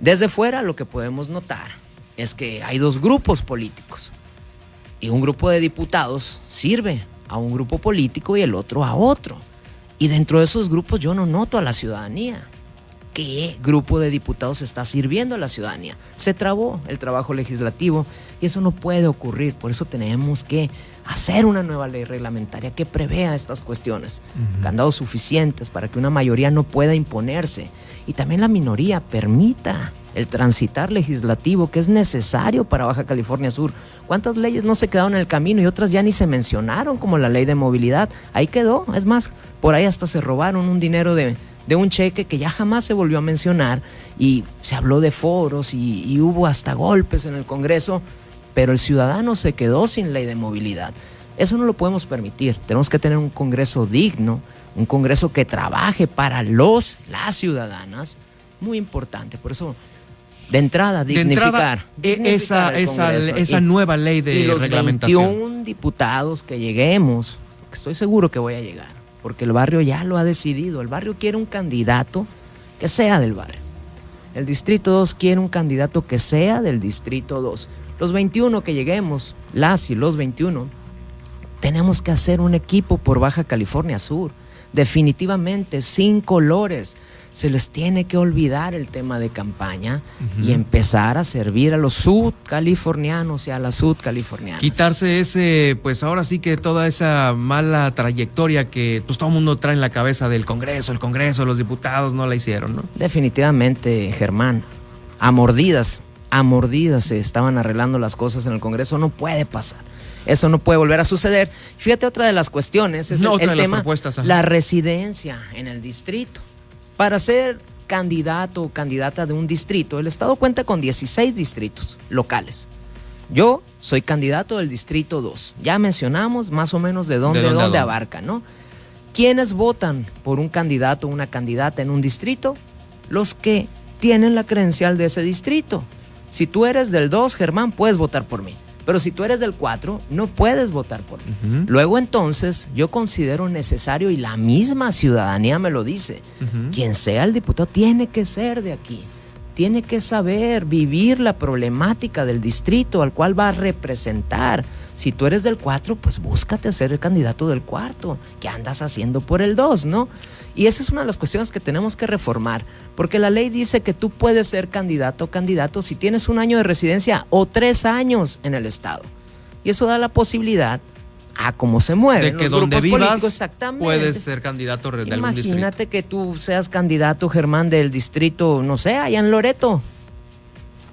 desde fuera lo que podemos notar es que hay dos grupos políticos y un grupo de diputados sirve a un grupo político y el otro a otro. Y dentro de esos grupos yo no noto a la ciudadanía. ¿Qué grupo de diputados está sirviendo a la ciudadanía? Se trabó el trabajo legislativo y eso no puede ocurrir. Por eso tenemos que hacer una nueva ley reglamentaria que prevea estas cuestiones. Candados suficientes para que una mayoría no pueda imponerse y también la minoría permita el transitar legislativo que es necesario para Baja California Sur. ¿Cuántas leyes no se quedaron en el camino y otras ya ni se mencionaron, como la ley de movilidad? Ahí quedó. Es más, por ahí hasta se robaron un dinero de, un cheque que ya jamás se volvió a mencionar y se habló de foros y, hubo hasta golpes en el Congreso, pero el ciudadano se quedó sin ley de movilidad. Eso no lo podemos permitir. Tenemos que tener un Congreso digno, un Congreso que trabaje para los, las ciudadanas. Muy importante. Por eso, de entrada, dignificar. E, esa, esa, nueva ley de y reglamentación. 21 diputados que lleguemos, estoy seguro que voy a llegar porque el barrio ya lo ha decidido. El barrio quiere un candidato que sea del barrio. El Distrito 2 quiere un candidato que sea del Distrito 2. Los 21 que lleguemos, las y los 21, tenemos que hacer un equipo por Baja California Sur. Definitivamente, sin colores. Se les tiene que olvidar el tema de campaña y empezar a servir a los sudcalifornianos y a las sudcalifornianas. Quitarse ese, pues ahora sí que toda esa mala trayectoria que pues todo el mundo trae en la cabeza del Congreso, el Congreso, los diputados no la hicieron, ¿no? Definitivamente, Germán. A mordidas, a mordidas se estaban arreglando las cosas en el Congreso. No puede pasar. Eso no puede volver a suceder. Fíjate, otra de las cuestiones es No, el, tema, la residencia en el distrito. Para ser candidato o candidata de un distrito, el Estado cuenta con 16 distritos locales. Yo soy candidato del distrito 2. Ya mencionamos más o menos de dónde, ¿De dónde a dónde dónde? abarca, ¿no? ¿Quiénes votan por un candidato o una candidata en un distrito? Los que tienen la credencial de ese distrito. Si tú eres del 2, Germán, puedes votar por mí. Pero si tú eres del 4, no puedes votar por mí. Luego entonces yo considero necesario, y la misma ciudadanía me lo dice, quien sea el diputado tiene que ser de aquí. Tiene que saber vivir la problemática del distrito al cual va a representar. Si tú eres del 4, pues búscate ser el candidato del cuarto. ¿Qué andas haciendo por el 2, no? Y esa es una de las cuestiones que tenemos que reformar, porque la ley dice que tú puedes ser candidato o candidato si tienes un año de residencia o tres años en el Estado. Y eso da la posibilidad a cómo se mueven De que los donde vivas exactamente. puedes ser candidato de algún distrito. Imagínate que tú seas candidato, Germán, del distrito, no sé, allá en Loreto.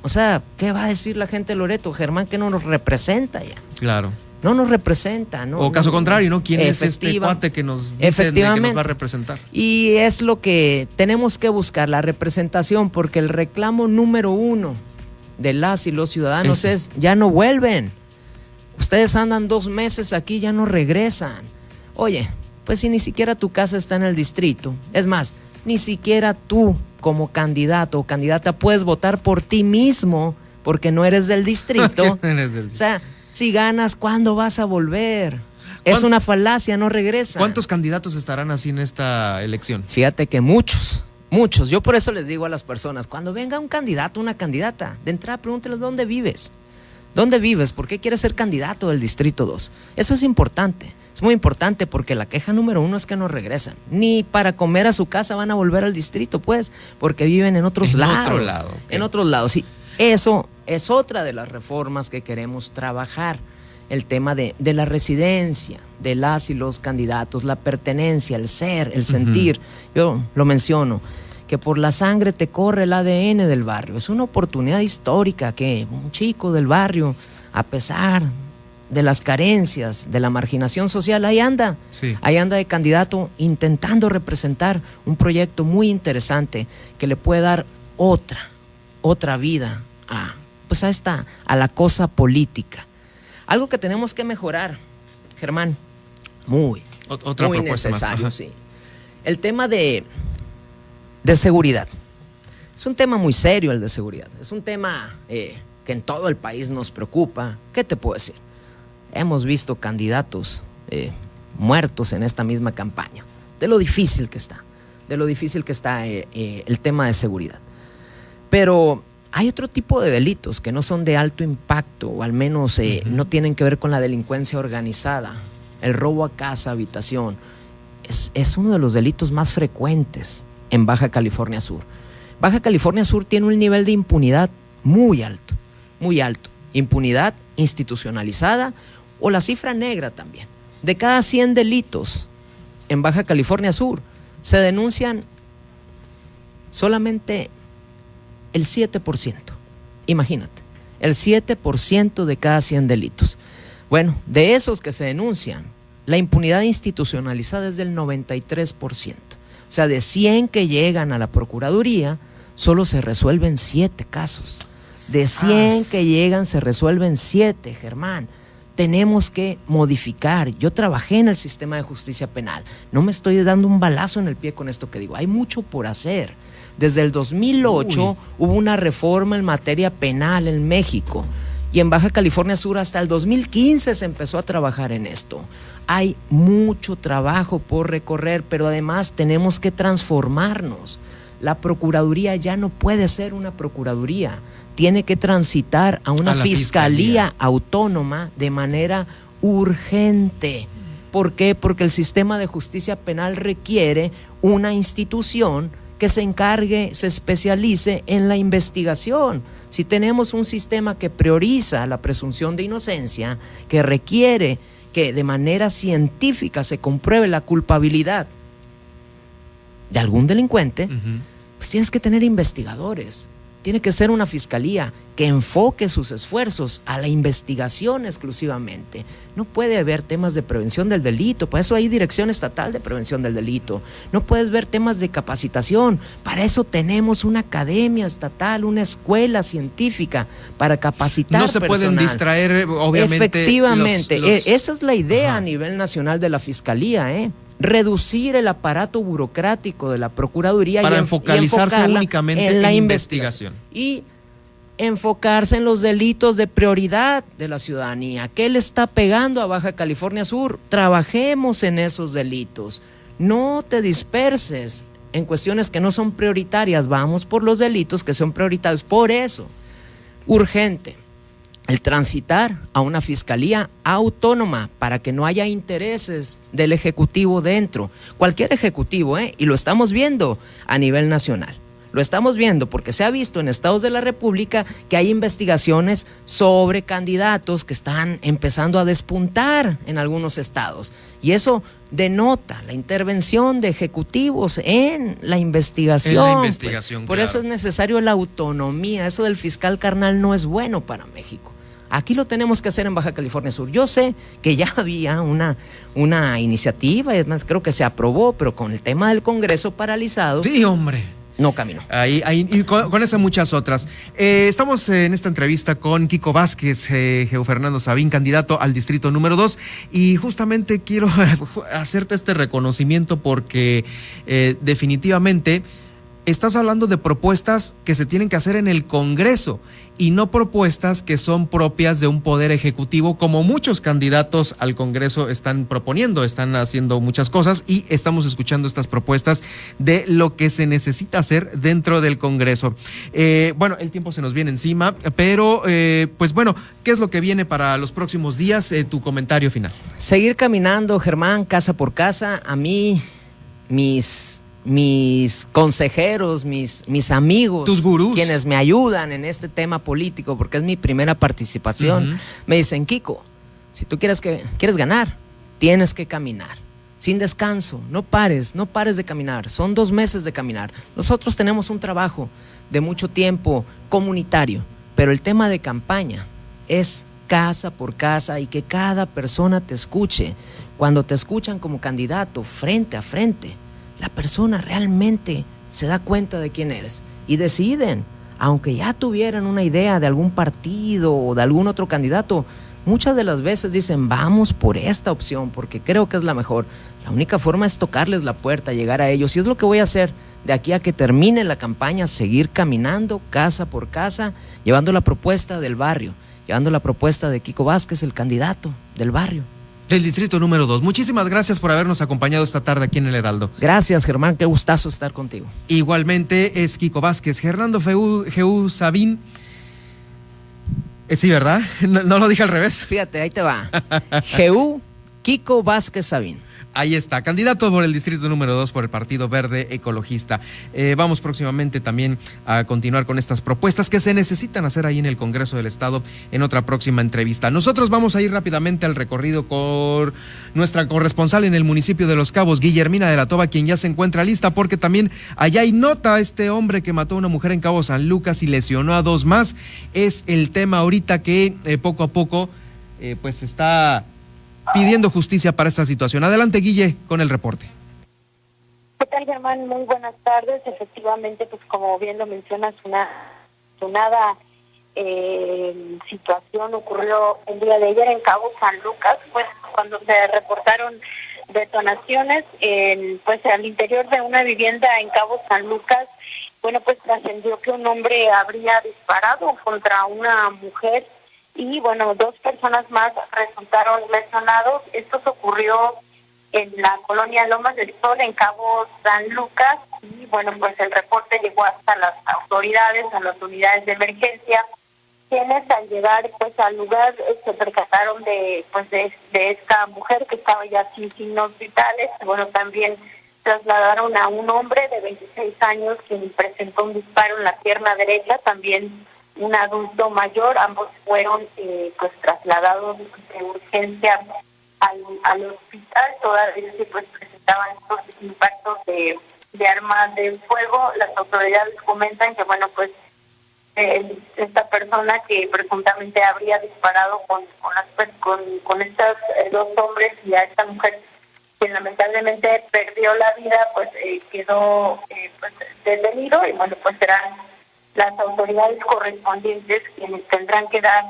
O sea, ¿qué va a decir la gente de Loreto? Germán que no nos representa ya. Claro. No nos representa, ¿no? o caso No, contrario, ¿no? ¿Quién es este cuate que nos dicen de que nos va a representar? Y es lo que tenemos que buscar, la representación, porque el reclamo número uno de las y los ciudadanos Ese. es, ya no vuelven. Ustedes andan dos meses aquí, ya no regresan. Oye, pues si ni siquiera tu casa está en el distrito, es más, ni siquiera tú como candidato o candidata puedes votar por ti mismo porque no eres del distrito. Eres del- o sea, si ganas, ¿cuándo vas a volver? Es ¿Cuánto- una falacia, no regresa. ¿Cuántos candidatos estarán así en esta elección? Fíjate que muchos, muchos. Yo por eso les digo a las personas, cuando venga un candidato, una candidata, de entrada pregúnteles dónde vives. ¿Dónde vives? ¿Por qué quieres ser candidato del Distrito 2? Eso es importante. Es muy importante porque la queja número uno es que no regresan. Ni para comer a su casa van a volver al distrito, pues, porque viven en otros En lados. otro lado. En otros lados. Y eso es otra de las reformas que queremos trabajar. El tema de, de la residencia, de las y los candidatos, la pertenencia, el ser, el sentir. Yo lo menciono, que por la sangre te corre el ADN del barrio. Es una oportunidad histórica que un chico del barrio, a pesar de las carencias, de la marginación social, ahí anda. Sí. Ahí anda de candidato intentando representar un proyecto muy interesante que le puede dar otra, otra vida a, pues a esta, a la cosa política. Algo que tenemos que mejorar, Germán, muy, Ot- otra muy necesario, sí. El tema de, de seguridad. Es un tema muy serio el de seguridad. Es un tema eh, que en todo el país nos preocupa. ¿Qué te puedo decir? Hemos visto candidatos eh, muertos en esta misma campaña. De lo difícil que está. De lo difícil que está eh, eh, el tema de seguridad. Pero hay otro tipo de delitos que no son de alto impacto o al menos eh, no tienen que ver con la delincuencia organizada. El robo a casa, habitación, es, es uno de los delitos más frecuentes en Baja California Sur. Baja California Sur tiene un nivel de impunidad muy alto, muy alto. Impunidad institucionalizada o la cifra negra también. De cada 100 delitos en Baja California Sur se denuncian solamente el 7%. Imagínate, el 7% de cada 100 delitos. Bueno, de esos que se denuncian, la impunidad institucionalizada es del 93%. O sea, de 100 que llegan a la Procuraduría, solo se resuelven 7 casos. De 100 que llegan, se resuelven 7, Germán. Tenemos que modificar. Yo trabajé en el sistema de justicia penal. No me estoy dando un balazo en el pie con esto que digo. Hay mucho por hacer. Desde el 2008 Uy. hubo una reforma en materia penal en México y en Baja California Sur hasta el 2015 se empezó a trabajar en esto. Hay mucho trabajo por recorrer, pero además tenemos que transformarnos. La Procuraduría ya no puede ser una Procuraduría, tiene que transitar a una A la fiscalía, fiscalía. autónoma de manera urgente ¿Por qué? Porque el sistema de justicia penal requiere una institución que se encargue, se especialice en la investigación. Si tenemos un sistema que prioriza la presunción de inocencia, que requiere que de manera científica se compruebe la culpabilidad de algún delincuente, pues tienes que tener investigadores tiene que ser una fiscalía que enfoque sus esfuerzos a la investigación exclusivamente. No puede haber temas de prevención del delito, para eso hay dirección estatal de prevención del delito. No puedes ver temas de capacitación, para eso tenemos una academia estatal, una escuela científica para capacitar. No se pueden distraer, obviamente. Efectivamente, e, esa es la idea a nivel nacional de la fiscalía, ¿eh? Reducir el aparato burocrático de la Procuraduría para y, enfocalizarse únicamente en la investigación. Y enfocarse en los delitos de prioridad de la ciudadanía. ¿Qué le está pegando a Baja California Sur? Trabajemos en esos delitos. No te disperses en cuestiones que no son prioritarias. Vamos por los delitos que son prioritarios. Por eso, urgente el transitar a una fiscalía autónoma para que no haya intereses del Ejecutivo dentro. Cualquier Ejecutivo, ¿eh? Y lo estamos viendo a nivel nacional. Lo estamos viendo porque se ha visto en estados de la República que hay investigaciones sobre candidatos que están empezando a despuntar en algunos estados. Y eso denota la intervención de ejecutivos en la investigación. En la pues. investigación por eso es necesario la autonomía. Eso del fiscal carnal no es bueno para México. Aquí lo tenemos que hacer en Baja California Sur. Yo sé que ya había una, una iniciativa, es más, creo que se aprobó, pero con el tema del Congreso paralizado. Sí, hombre. No caminó. Ahí, ahí, y con, esas muchas otras. Eh, estamos en esta entrevista con Kiko Vázquez, eh, Fernando Sabín, candidato al distrito número 2. Y justamente quiero hacerte este reconocimiento porque eh, definitivamente estás hablando de propuestas que se tienen que hacer en el Congreso y no propuestas que son propias de un poder ejecutivo, como muchos candidatos al Congreso están proponiendo, están haciendo muchas cosas y estamos escuchando estas propuestas de lo que se necesita hacer dentro del Congreso. Eh, bueno, el tiempo se nos viene encima, pero eh, pues bueno, ¿qué es lo que viene para los próximos días? Eh, tu comentario final. Seguir caminando, Germán, casa por casa. A mí, mis mis consejeros, mis, mis amigos, tus gurús, quienes me ayudan en este tema político, porque es mi primera participación, me dicen, Kiko, si tú quieres, que, quieres ganar, tienes que caminar, sin descanso, no pares, no pares de caminar, son dos meses de caminar. Nosotros tenemos un trabajo de mucho tiempo comunitario, pero el tema de campaña es casa por casa y que cada persona te escuche. Cuando te escuchan como candidato, frente a frente, la persona realmente se da cuenta de quién eres y deciden, aunque ya tuvieran una idea de algún partido o de algún otro candidato, muchas de las veces dicen, vamos por esta opción porque creo que es la mejor. La única forma es tocarles la puerta, llegar a ellos y es lo que voy a hacer de aquí a que termine la campaña, seguir caminando casa por casa, llevando la propuesta del barrio, llevando la propuesta de Kiko Vázquez, el candidato del barrio del distrito número 2. Muchísimas gracias por habernos acompañado esta tarde aquí en el Heraldo. Gracias, Germán, qué gustazo estar contigo. Igualmente es Kiko Vázquez, Hernando Feu, Sabín. Eh, sí, ¿verdad? No, no, lo dije al revés. Fíjate, ahí te va. Geu Kiko Vázquez Sabín. Ahí está, candidato por el distrito número 2 por el Partido Verde Ecologista. Eh, vamos próximamente también a continuar con estas propuestas que se necesitan hacer ahí en el Congreso del Estado en otra próxima entrevista. Nosotros vamos a ir rápidamente al recorrido con nuestra corresponsal en el municipio de Los Cabos, Guillermina de la Toba, quien ya se encuentra lista porque también allá hay nota este hombre que mató a una mujer en Cabo San Lucas y lesionó a dos más. Es el tema ahorita que eh, poco a poco eh, pues está pidiendo justicia para esta situación. Adelante, Guille, con el reporte. ¿Qué tal, Germán? Muy buenas tardes. Efectivamente, pues como bien lo mencionas, una sonada eh, situación ocurrió el día de ayer en Cabo San Lucas, pues cuando se reportaron detonaciones en, pues al interior de una vivienda en Cabo San Lucas, bueno, pues trascendió que un hombre habría disparado contra una mujer y bueno, dos personas más resultaron lesionados. Esto ocurrió en la colonia Lomas del Sol, en Cabo San Lucas, y bueno, pues el reporte llegó hasta las autoridades, a las unidades de emergencia, quienes al llegar pues al lugar se percataron de pues de, esta mujer que estaba ya sin signos vitales bueno también trasladaron a un hombre de 26 años quien presentó un disparo en la pierna derecha también un adulto mayor ambos fueron eh, pues trasladados de urgencia al, al hospital. Todavía pues presentaban estos impactos de, de armas de fuego. Las autoridades comentan que bueno pues esta persona que presuntamente habría disparado con con, las, con, con estos eh, dos hombres y a esta mujer que lamentablemente perdió la vida, pues eh, quedó eh, pues, detenido y bueno, pues serán las autoridades correspondientes quienes tendrán que dar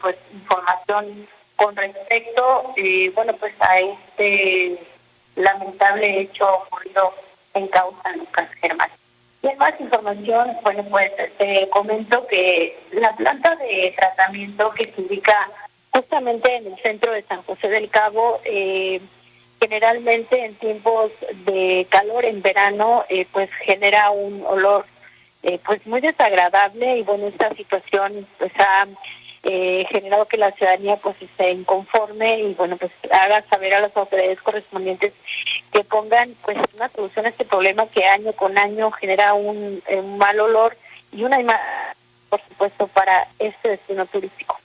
pues información con respecto bueno pues a este lamentable hecho ocurrido en causa Lucas Germán. Y en más información, bueno, pues te comento que la planta de tratamiento que se ubica justamente en el centro de San José del Cabo, eh, generalmente en tiempos de calor en verano, eh, pues genera un olor eh, pues muy desagradable y bueno, esta situación pues ha eh, generado que la ciudadanía pues esté inconforme y bueno pues haga saber a las autoridades correspondientes que pongan pues una solución a este problema que año con año genera un, mal olor y una imagen por supuesto para este destino turístico.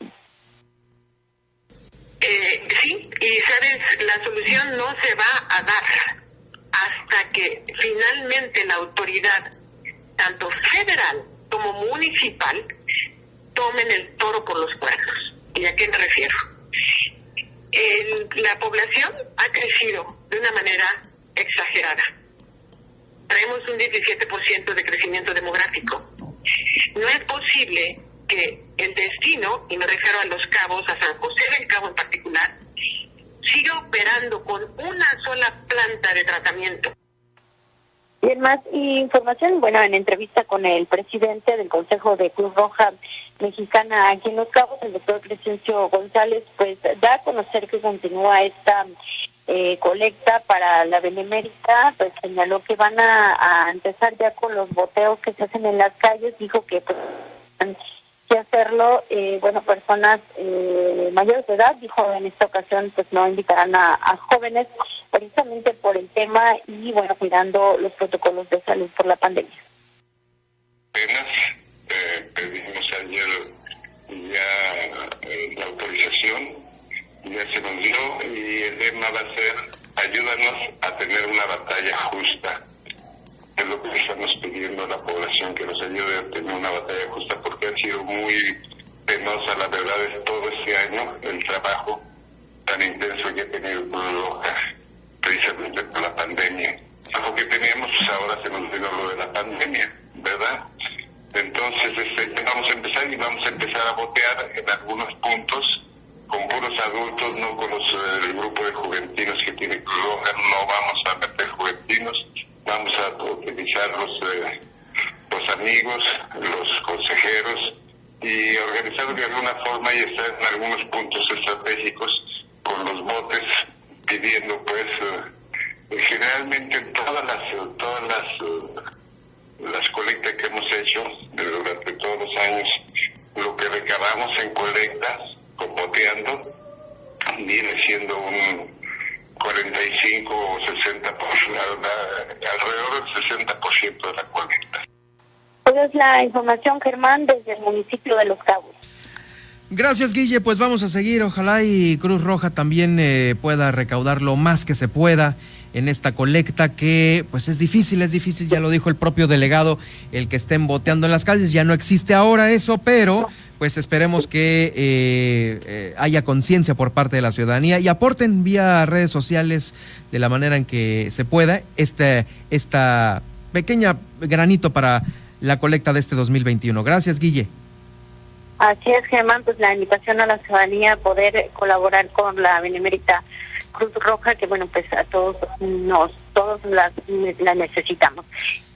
Eh, sí, y sabes, la solución no se va a dar hasta que finalmente la autoridad, tanto federal como municipal, tomen el toro por los cuernos. ¿Y a qué me refiero? la población ha crecido de una manera exagerada. Traemos un 17% de crecimiento demográfico. No es posible que el destino, y me refiero a los cabos, a San José del Cabo en particular, siga operando con una sola planta de tratamiento. Bien, más información, bueno, en entrevista con el presidente del Consejo de Cruz Roja Mexicana aquí en Los Cabos, el doctor Crescencio González, pues da a conocer que continúa esta eh, colecta para la Benemérita, pues señaló que van a, empezar ya con los boteos que se hacen en las calles, dijo que pues, que hacerlo, eh, bueno, personas eh, mayores de edad, dijo en esta ocasión, pues no invitarán a, jóvenes, precisamente por el tema y, bueno, cuidando los protocolos de salud por la pandemia. Eh, pedimos ayer ya eh, la autorización, ya se nos dio y el tema va a ser ayúdanos a tener una batalla justa es lo que estamos pidiendo a la población, que nos ayude a tener una batalla justa, porque ha sido muy penosa, la verdad, es todo este año el trabajo tan intenso que ha tenido Loja, precisamente por la pandemia. Algo que teníamos, pues ahora se nos vino lo de la pandemia, ¿verdad? Entonces, este, vamos a empezar y vamos a empezar a botear en algunos puntos con puros adultos, no con los, el grupo de juventinos que tiene Loja, no vamos a meter juventinos vamos a utilizar los, eh, los amigos, los consejeros y organizar de alguna forma y estar en algunos puntos estratégicos con los botes pidiendo pues eh, generalmente todas las todas las eh, las colectas que hemos hecho durante todos los años lo que recabamos en colectas boteando viene siendo un 45 o 60 alrededor del 60% de la colecta. Esa es la información, Germán, desde el municipio de Los Cabos. Gracias, Guille. Pues vamos a seguir. Ojalá y Cruz Roja también eh, pueda recaudar lo más que se pueda en esta colecta que pues es difícil, es difícil, ya lo dijo el propio delegado, el que estén boteando en las calles, ya no existe ahora eso, pero pues esperemos que eh, eh, haya conciencia por parte de la ciudadanía y aporten vía redes sociales de la manera en que se pueda este, esta pequeña granito para la colecta de este 2021. Gracias, Guille. Así es, Germán, pues la invitación a la ciudadanía a poder colaborar con la Benemérita Cruz Roja, que bueno, pues a todos nos, todos la, la necesitamos.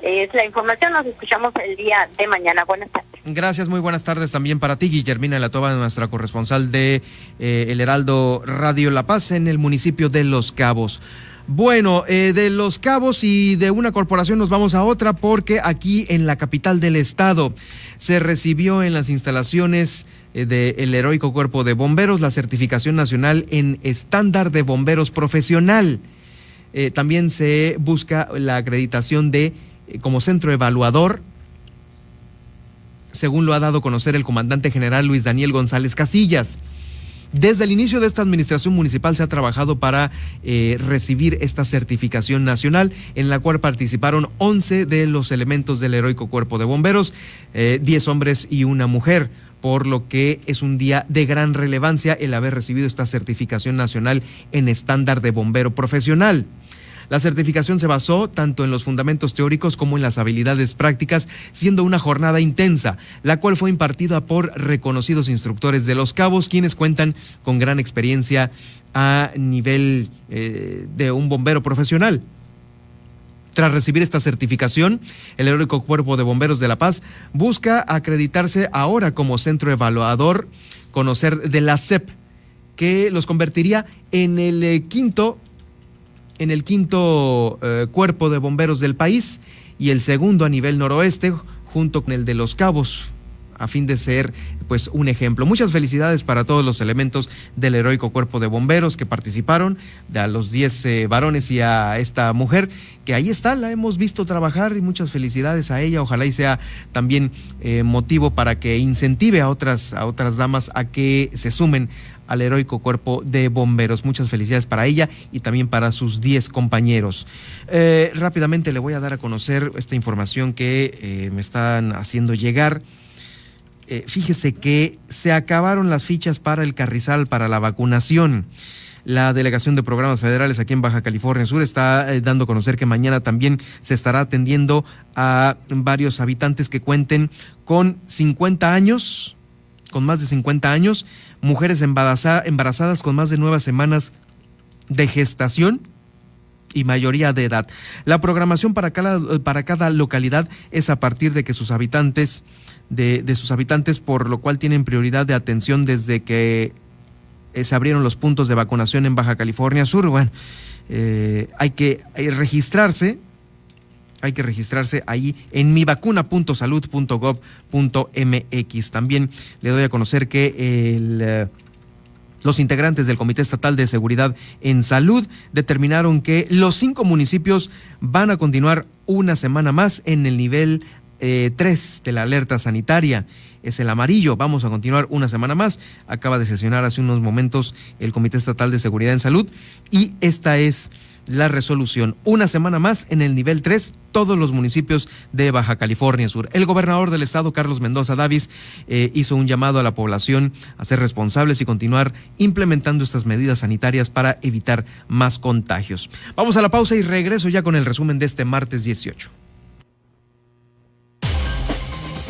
Es la información, nos escuchamos el día de mañana. Buenas tardes. Gracias, muy buenas tardes también para ti, Guillermina Latoba, nuestra corresponsal de eh, El Heraldo Radio La Paz en el municipio de Los Cabos. Bueno, eh, de Los Cabos y de una corporación nos vamos a otra porque aquí en la capital del estado se recibió en las instalaciones eh, del heroico cuerpo de bomberos la certificación nacional en estándar de bomberos profesional. Eh, también se busca la acreditación de como centro evaluador según lo ha dado a conocer el comandante general Luis Daniel González Casillas. Desde el inicio de esta administración municipal se ha trabajado para eh, recibir esta certificación nacional, en la cual participaron 11 de los elementos del heroico cuerpo de bomberos, 10 eh, hombres y una mujer por lo que es un día de gran relevancia el haber recibido esta certificación nacional en estándar de bombero profesional. La certificación se basó tanto en los fundamentos teóricos como en las habilidades prácticas, siendo una jornada intensa, la cual fue impartida por reconocidos instructores de los cabos, quienes cuentan con gran experiencia a nivel eh, de un bombero profesional. Tras recibir esta certificación, el Heroico Cuerpo de Bomberos de La Paz busca acreditarse ahora como centro evaluador, conocer de la CEP, que los convertiría en el eh, quinto en el quinto eh, cuerpo de bomberos del país y el segundo a nivel noroeste junto con el de los cabos a fin de ser pues un ejemplo. Muchas felicidades para todos los elementos del heroico cuerpo de bomberos que participaron, a los 10 eh, varones y a esta mujer, que ahí está, la hemos visto trabajar y muchas felicidades a ella. Ojalá y sea también eh, motivo para que incentive a otras, a otras damas a que se sumen al heroico cuerpo de bomberos. Muchas felicidades para ella y también para sus 10 compañeros. Eh, rápidamente le voy a dar a conocer esta información que me están haciendo llegar. Eh, fíjese que se acabaron las fichas para el Carrizal para la vacunación. La Delegación de Programas Federales aquí en Baja California Sur está dando a conocer que mañana también se estará atendiendo a varios habitantes que cuenten con 50 años, con más de 50 años, mujeres embarazadas con más de nueve semanas de gestación y mayoría de edad. La programación para cada, para cada localidad es a partir de que sus habitantes, de, sus habitantes, por lo cual tienen prioridad de atención desde que eh, se abrieron los puntos de vacunación en Baja California Sur. Bueno, eh, hay que registrarse hay que registrarse ahí en mivacuna.salud.gov.mx. También le doy a conocer que eh, los integrantes del Comité Estatal de Seguridad en Salud determinaron que los cinco municipios van a continuar una semana más en el nivel 3 eh, de la alerta sanitaria. Es el amarillo. Vamos a continuar una semana más. Acaba de sesionar hace unos momentos el Comité Estatal de Seguridad en Salud y esta es la resolución. Una semana más en el nivel 3, todos los municipios de Baja California Sur. El gobernador del estado, Carlos Mendoza Davis, eh, hizo un llamado a la población a ser responsables y continuar implementando estas medidas sanitarias para evitar más contagios. Vamos a la pausa y regreso ya con el resumen de este martes 18.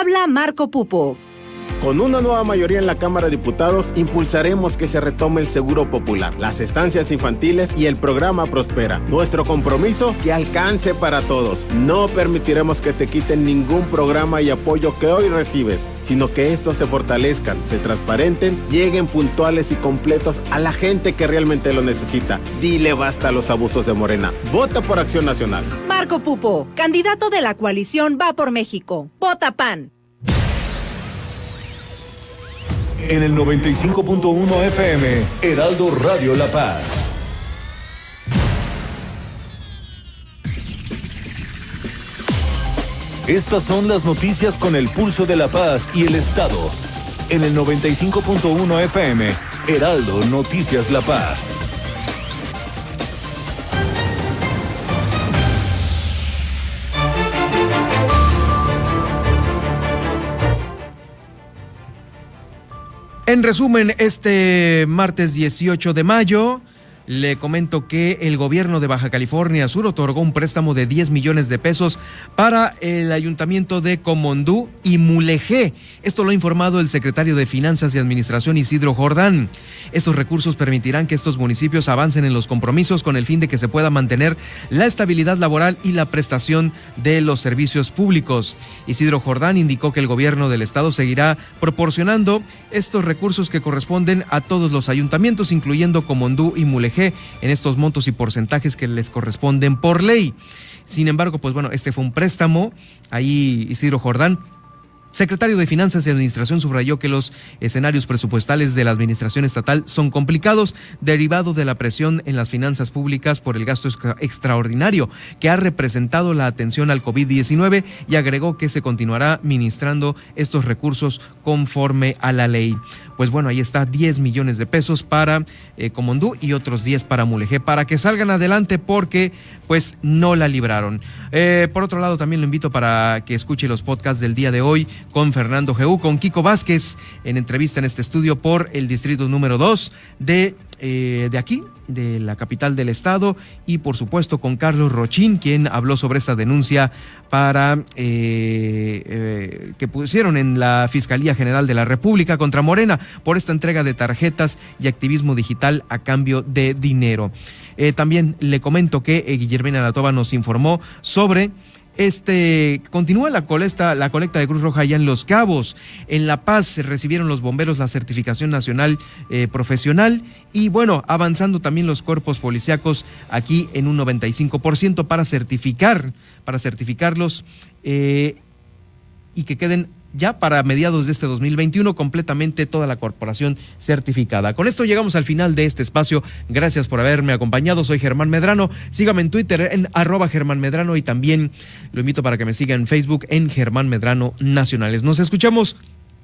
Habla Marco Pupo. Con una nueva mayoría en la Cámara de Diputados, impulsaremos que se retome el seguro popular, las estancias infantiles y el programa Prospera. Nuestro compromiso, que alcance para todos. No permitiremos que te quiten ningún programa y apoyo que hoy recibes, sino que estos se fortalezcan, se transparenten, lleguen puntuales y completos a la gente que realmente lo necesita. Dile basta a los abusos de Morena. Vota por Acción Nacional. Marco Pupo, candidato de la coalición Va por México. Vota PAN. en el 95.1 FM, Heraldo Radio La Paz. Estas son las noticias con el pulso de La Paz y el Estado. En el 95.1 FM, Heraldo Noticias La Paz. En resumen, este martes 18 de mayo le comento que el gobierno de Baja California Sur otorgó un préstamo de 10 millones de pesos para el ayuntamiento de Comondú y Mulegé. Esto lo ha informado el secretario de Finanzas y Administración Isidro Jordán. Estos recursos permitirán que estos municipios avancen en los compromisos con el fin de que se pueda mantener la estabilidad laboral y la prestación de los servicios públicos. Isidro Jordán indicó que el gobierno del estado seguirá proporcionando estos recursos que corresponden a todos los ayuntamientos, incluyendo Comondú y Mulegé en estos montos y porcentajes que les corresponden por ley. Sin embargo, pues bueno, este fue un préstamo. Ahí Isidro Jordán Secretario de Finanzas y Administración subrayó que los escenarios presupuestales de la Administración Estatal son complicados, derivado de la presión en las finanzas públicas por el gasto extraordinario que ha representado la atención al COVID-19 y agregó que se continuará ministrando estos recursos conforme a la ley pues bueno, ahí está 10 millones de pesos para eh, Comondú y otros 10 para Mulegé, para que salgan adelante porque pues no la libraron. Eh, por otro lado, también lo invito para que escuche los podcasts del día de hoy con Fernando Geú, con Kiko Vázquez, en entrevista en este estudio por el distrito número 2 de eh, de aquí, de la capital del estado, y por supuesto con Carlos Rochín, quien habló sobre esta denuncia para eh, eh, que pusieron en la Fiscalía General de la República contra Morena por esta entrega de tarjetas y activismo digital a cambio de dinero. también le comento que Guillermina Latova nos informó sobre este continúa la colecta, la colecta de Cruz Roja allá en Los Cabos. En La Paz recibieron los bomberos la certificación nacional eh, profesional y bueno, avanzando también los cuerpos policíacos aquí en un 95% para certificar, para certificarlos eh, y que queden ya para mediados de este 2021 completamente toda la corporación certificada. Con esto llegamos al final de este espacio. Gracias por haberme acompañado. Soy Germán Medrano. Sígame en Twitter en arroba Germán Medrano y también lo invito para que me siga en Facebook en Germán Medrano Nacionales. Nos escuchamos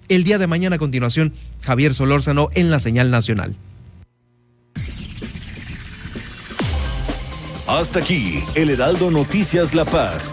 el día de mañana a continuación. Javier Solórzano en la señal nacional. Hasta aquí, el Heraldo Noticias La Paz.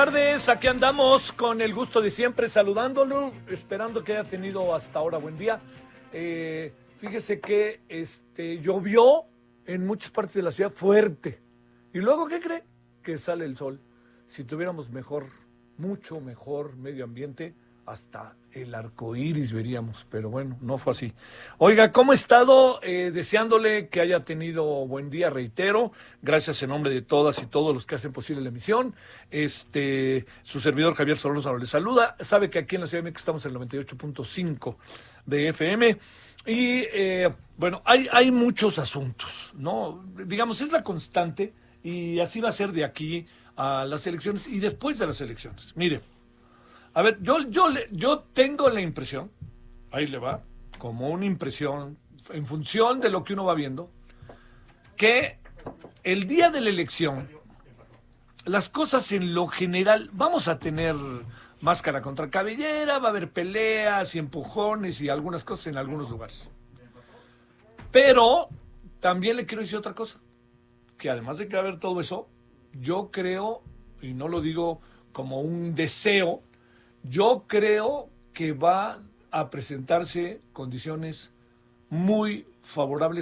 Aquí andamos con el gusto de siempre saludándolo, esperando que haya tenido hasta ahora buen día. Eh, fíjese que este, llovió en muchas partes de la ciudad fuerte. ¿Y luego qué cree? Que sale el sol. Si tuviéramos mejor, mucho mejor medio ambiente, hasta el arco iris veríamos, pero bueno, no fue así. Oiga, ¿cómo ha estado? Eh, deseándole que haya tenido buen día, reitero. Gracias en nombre de todas y todos los que hacen posible la emisión. Este, su servidor Javier Solórzano le saluda. Sabe que aquí en la Ciudad de México estamos en el 98.5 de FM. Y eh, bueno, hay, hay muchos asuntos, ¿no? Digamos, es la constante y así va a ser de aquí a las elecciones y después de las elecciones. Mire. A ver, yo, yo, yo tengo la impresión, ahí le va, como una impresión, en función de lo que uno va viendo, que el día de la elección, las cosas en lo general, vamos a tener máscara contra cabellera, va a haber peleas y empujones y algunas cosas en algunos lugares. Pero también le quiero decir otra cosa, que además de que va a haber todo eso, yo creo, y no lo digo como un deseo, yo creo que va a presentarse condiciones muy favorables